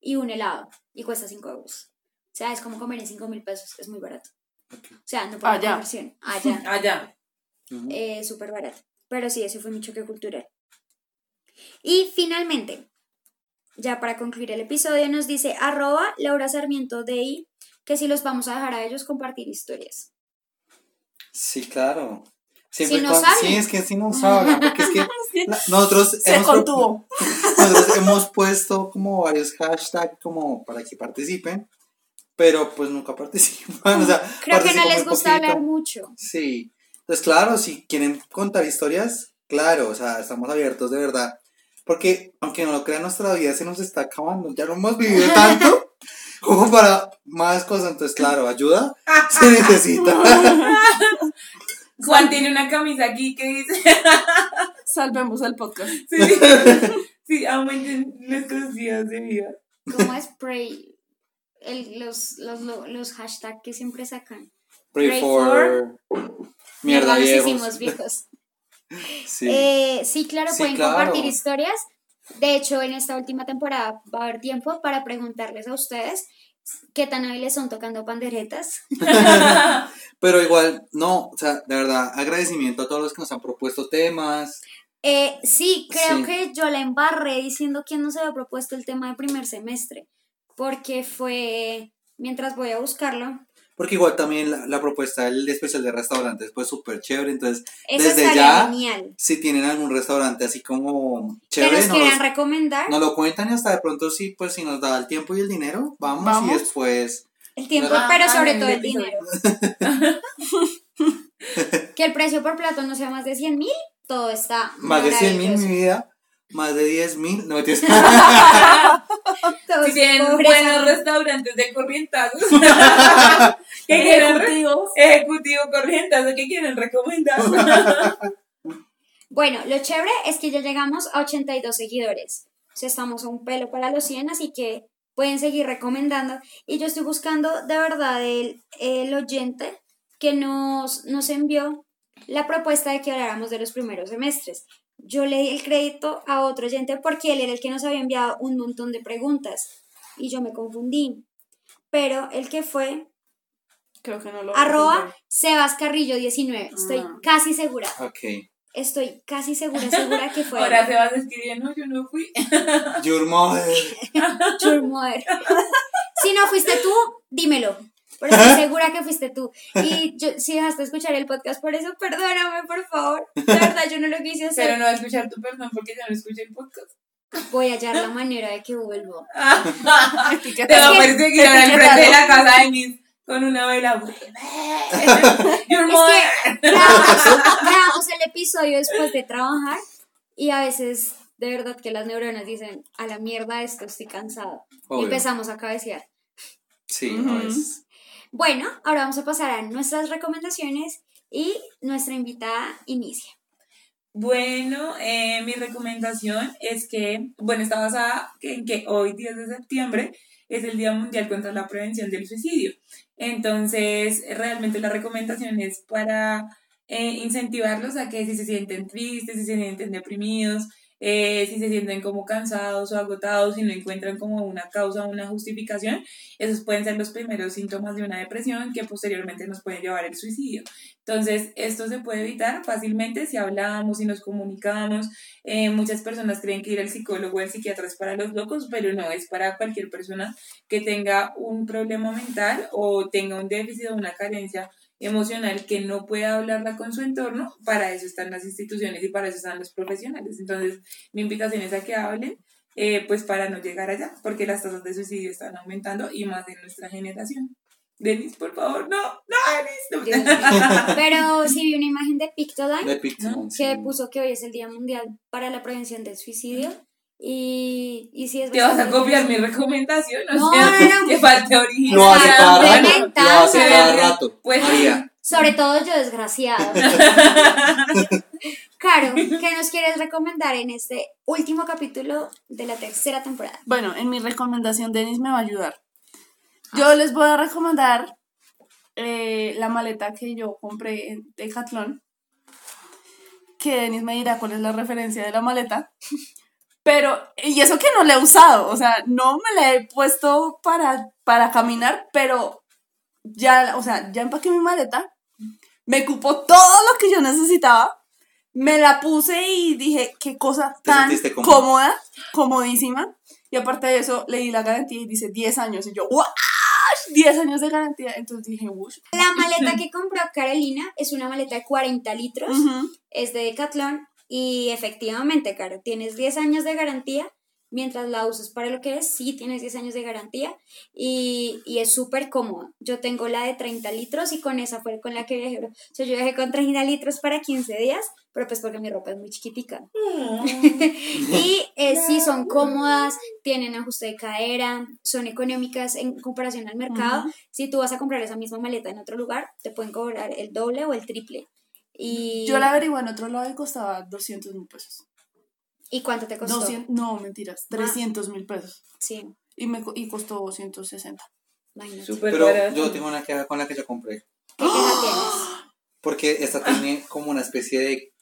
y un helado. Y cuesta 5 euros. O sea, es como comer en 5 mil pesos. Es muy barato. O sea, no por la Allá. conversión. Allá. Allá. Ujú. eh, súper barato. Pero sí, ese fue mi choque cultural. Y finalmente, ya para concluir el episodio, nos dice arroba Laura Sarmiento DI que si los vamos a dejar a ellos compartir historias. Sí, claro. Siempre Si no saben. Sí, es que si no saben, porque es que nosotros Se hemos, contuvo. nosotros hemos puesto como varios hashtags como para que participen, pero pues nunca participan. O sea, Creo que no les gusta poquito. hablar mucho. Sí, Entonces, claro, si quieren contar historias, claro, o sea, estamos abiertos de verdad. Porque, aunque no lo crean, nuestra vida se nos está acabando. Ya no hemos vivido tanto como para más cosas. Entonces, claro, ayuda se necesita. Juan tiene una camisa aquí que dice, Salvemos el podcast. sí, sí, aumenten nuestros días de vida. ¿Cómo es Pray? El- los, los, los, hashtags que siempre sacan. Pray Pray for. Mierda, viejos. hicimos viejos. Sí. Eh, sí, claro, Sí, pueden claro. compartir historias. De hecho, en esta última temporada va a haber tiempo para preguntarles a ustedes qué tan hábiles son tocando panderetas. Pero igual, no, o sea, de verdad, agradecimiento a todos los que nos han propuesto temas. Eh, sí, creo Sí. que yo la embarré diciendo quién nos había propuesto el tema de primer semestre, porque fue, mientras voy a buscarlo, Porque igual también la, la propuesta del especial de restaurantes fue súper chévere. Entonces, eso desde ya, genial. si tienen algún restaurante así como chévere, nos nos, quieran recomendar nos lo cuentan y hasta de pronto sí, pues si nos da el tiempo y el dinero, vamos, Vamos. y después... el tiempo, Ah, pero sobre en todo el dinero. que el precio por plato no sea más de 100 mil, todo está Más de 100 mil mi vida, más de 10 mil, no mentiras. Todo Si es tienen buenos restaurantes de corrientazos. ¿Qué quieren? Ejecutivos. Ejecutivo corrientazo, ¿qué quieren recomendar? Bueno, lo chévere es que ya llegamos a 82 seguidores. O sea, estamos a un pelo para los 100, así que pueden seguir recomendando. Y yo estoy buscando de verdad el, el oyente que nos, nos envió la propuesta de que habláramos de los primeros semestres. Yo le di el crédito a otro oyente porque él era el que nos había enviado un montón de preguntas y yo me confundí. Pero el que fue Creo que no lo arroba. Sebas Carrillo 19. Estoy Ah. casi segura. ok. Estoy casi segura, segura que fue. Ahora se vas a escribir, no, yo no fui. Your mother. Your mother. Si no fuiste tú, dímelo. Pero estoy segura que fuiste tú. Y yo, si dejaste escuchar el podcast por eso, perdóname, por favor. La verdad, yo no lo quise hacer. Pero no va a escuchar tu perdón porque ya no escuché el podcast. Voy a hallar la manera de que vuelvo. Te va a que- perseguir ahora al frente de la casa de mis con una vela. Your Es mother. grabamos, el episodio después de trabajar y a veces, de verdad, que las neuronas dicen, a la mierda esto, estoy cansado. Y empezamos a cabecear. Sí, a veces. Bueno, ahora vamos a pasar a nuestras recomendaciones y nuestra invitada inicia. Bueno, eh, mi recomendación es que, bueno, está basada en que hoy, 10 de septiembre, es el Día Mundial contra la Prevención del Suicidio. Entonces, realmente la recomendación es para eh, incentivarlos a que si se sienten tristes, si se sienten deprimidos, eh, si se sienten como cansados o agotados, si no encuentran como una causa o una justificación, esos pueden ser los primeros síntomas de una depresión que posteriormente nos pueden llevar al suicidio. Entonces, esto se puede evitar fácilmente si hablamos, si nos comunicamos. Eh, muchas personas creen que ir al psicólogo o al psiquiatra es para los locos, pero no, es para cualquier persona que tenga un problema mental o tenga un déficit o una carencia emocional que no pueda hablarla con su entorno. Para eso están las instituciones y para eso están los profesionales. Entonces, mi invitación es a que hablen. eh, pues para no llegar allá, porque las tasas de suicidio están aumentando y más en nuestra generación. Denis, por favor, no, no, Denis, no. Pero sí vi una imagen de Pictoline De que sí. puso que hoy es el Día Mundial para la Prevención del Suicidio. Y, y sí es ¿Te vas a copiar mi recomendación? O No, sea, no, no. Que falte original. Lo hace cada rato. Lo hace cada rato. pues- María. Sobre todo yo, desgraciada. Caro, ¿qué nos quieres recomendar en este último capítulo de la tercera temporada? Bueno, en mi recomendación, Denis me va a ayudar. Yo les voy a recomendar eh, la maleta que yo compré en Decathlon. Que Denis me dirá cuál es la referencia de la maleta. Pero, y eso que no la he usado, o sea, no me la he puesto para, para caminar, pero ya, o sea, ya empaqué mi maleta, me cupó todo lo que yo necesitaba, me la puse y dije, qué cosa ¿Te tan cómoda? comodísima. Y aparte de eso, leí la garantía y dice 10 años. Y yo, ¡guau! 10 años de garantía. Entonces dije, ¡wush! La maleta que compró Carolina es una maleta de 40 litros, Ujú. es de Decathlon y efectivamente, Caro, tienes 10 años de garantía mientras la uses para lo que es, sí tienes 10 años de garantía y, y es súper cómoda. Yo tengo la de 30 litros y con esa fue con la que viajé. O sea, yo viajé con 30 litros para 15 días, pero pues porque mi ropa es muy chiquitica. y eh, sí, son cómodas, tienen ajuste de cadera, son económicas en comparación al mercado. Si tú vas a comprar esa misma maleta en otro lugar, te pueden cobrar el doble o el triple. Y, Yo la averigué en otro lado y costaba 200 mil pesos. ¿Y cuánto te costó? 200, no, mentiras, 300 mil pesos. Sí, Y, me, y costó 160. imagínate. Súper Pero barato. yo tengo una queja con la que yo compré. ¿Qué queja tienes? Porque esta tiene como una especie de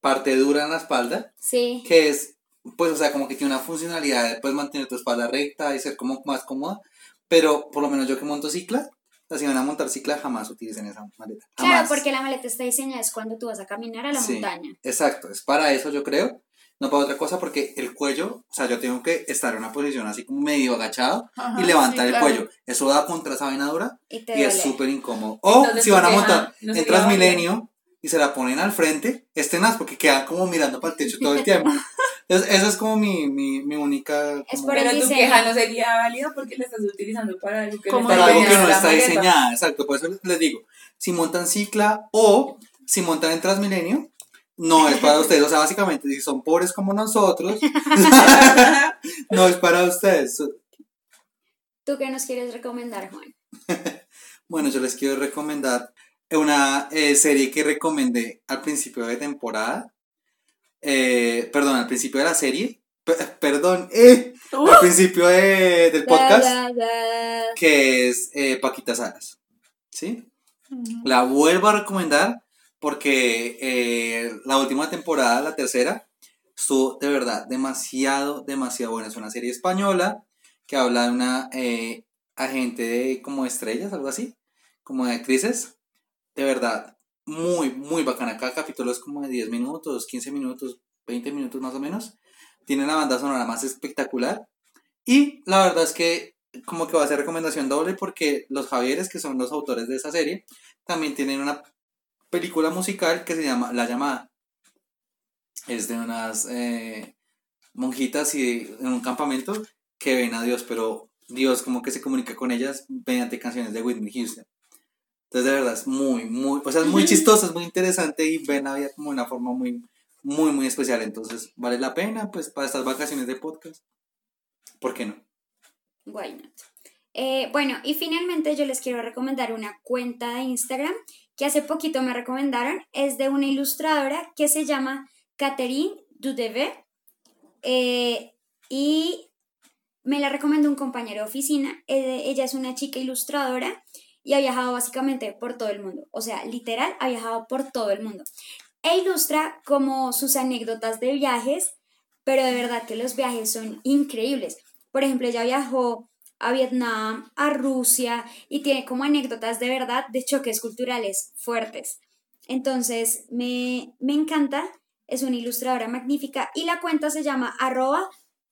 parte dura en la espalda, Sí, que es, pues, o sea, como que tiene una funcionalidad de pues, mantener tu espalda recta y ser como más cómoda. Pero por lo menos yo que monto cicla, o sea, si van a montar cicla, jamás utilicen esa maleta. claro, Jamás. porque la maleta está diseñada es cuando tú vas a caminar a la Sí, montaña. Exacto, es para eso yo creo. No para otra cosa porque el cuello, o sea, yo tengo que estar en una posición así como medio agachado Ajá, y levantar sí, el claro. cuello. Eso da contra esa venadura Y y es súper incómodo. O Entonces, si van a montar no en Transmilenio y se la ponen al frente, es tenaz porque quedan como mirando para el techo todo el tiempo. Entonces, esa es como mi, mi, mi única... Es como- por el Pero tu queja no sería válida porque la estás utilizando para algo que no Como está para algo que no está diseñada, exacto. Por eso les digo, si montan cicla o si montan en Transmilenio, no es para ustedes. O sea, básicamente, si son pobres como nosotros, no es para ustedes. ¿Tú qué nos quieres recomendar, Juan? Bueno, yo les quiero recomendar una eh, serie que recomendé al principio de temporada. Eh, perdón, al principio de la serie. Perdón, eh, al principio de- del podcast. Da, da, da. que es eh, Paquita Salas. ¿Sí? La vuelvo a recomendar porque eh, la última temporada, la tercera, estuvo de verdad demasiado, demasiado buena. Es una serie española que habla de una eh, agente de como estrellas, algo así, como de actrices. De verdad, muy, muy bacana. Cada capítulo es como de 10 minutos, 15 minutos, 20 minutos más o menos. Tiene la banda sonora más espectacular. Y la verdad es que como que va a ser recomendación doble porque los Javieres, que son los autores de esa serie, también tienen una película musical que se llama La Llamada. Es de unas eh, monjitas y en un campamento que ven a Dios, pero Dios como que se comunica con ellas mediante canciones de Whitney Houston. Entonces de verdad es muy, muy, o sea, es muy chistoso, es muy interesante y ven la vida como de una forma muy, muy, muy especial. Entonces vale la pena pues para estas vacaciones de podcast. ¿Por qué no? Why not? Eh, bueno, y finalmente yo les quiero recomendar una cuenta de Instagram que hace poquito me recomendaron. Es de una ilustradora que se llama Catherine Dudeve. Eh, y me la recomendó un compañero de oficina. Eh, ella es una chica ilustradora y ha viajado básicamente por todo el mundo. O sea, literal, ha viajado por todo el mundo. E ilustra como sus anécdotas de viajes, pero de verdad que los viajes son increíbles. Por ejemplo, ella viajó a Vietnam, a Rusia y tiene como anécdotas de verdad de choques culturales fuertes. Entonces, me, me encanta, es una ilustradora magnífica y la cuenta se llama arroba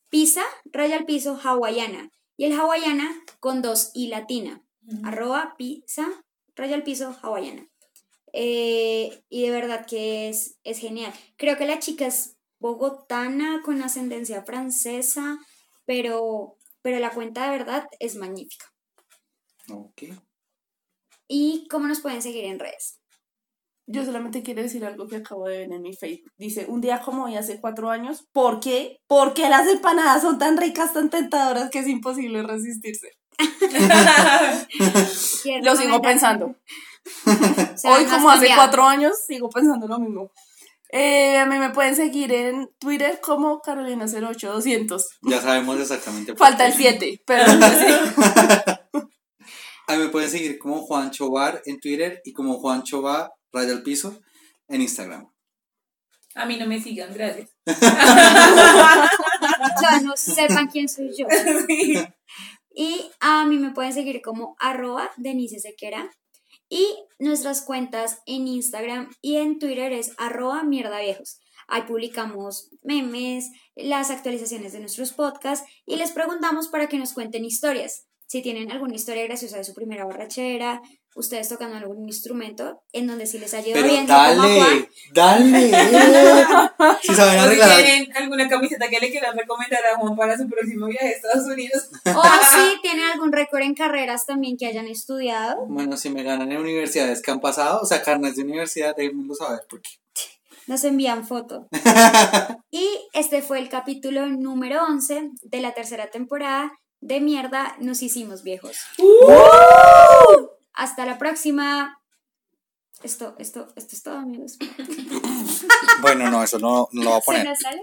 pisa raya al piso hawaiana y el hawaiana con dos y latina, arroba pisa raya al piso hawaiana. Eh, y de verdad que es, es genial. Creo que la chica es bogotana con ascendencia francesa, pero, pero la cuenta de verdad es magnífica. Ok. ¿Y cómo nos pueden seguir en redes? Yo solamente quiero decir algo que acabo de ver en mi Facebook. Dice, un día como hoy hace cuatro años, ¿por qué? Porque las empanadas son tan ricas, tan tentadoras que es imposible resistirse. ¿Quieres Lo sigo pensando. O sea, Hoy no como hace cambiado. cuatro años, sigo pensando lo mismo. Eh, a mí me pueden seguir en Twitter como Carolina08200. Ya sabemos exactamente. por Falta el 7, pero sí. A mí me pueden seguir como Juan Chobar en Twitter y como Juan Chobar raya al piso en Instagram. A mí no me sigan, gracias. Ya no sepan quién soy yo. Y a mí me pueden seguir como arroba Denise Sequera. Y nuestras cuentas en Instagram y en Twitter es arroba mierda viejos. Ahí publicamos memes, las actualizaciones de nuestros podcasts y les preguntamos para que nos cuenten historias. Si tienen alguna historia graciosa de su primera borrachera, ustedes tocando algún instrumento en donde sí les ha ido bien, como a Juan. dale, dale. Si saben ¿O si arreglar. tienen alguna camiseta que le quieran recomendar a Juan para su próximo viaje a Estados Unidos? O si tienen algún récord en carreras también que hayan estudiado. Bueno, si me ganan en universidades que han pasado, o sea, carnes de universidad, déjenmelo saber, porque. Nos envían foto. y este fue el capítulo número 11 de la tercera temporada de Mierda, nos hicimos viejos. Hasta la próxima. Esto, esto, esto es todo, amigos. Bueno, no, eso no, no lo voy a ¿Se poner. nos sale?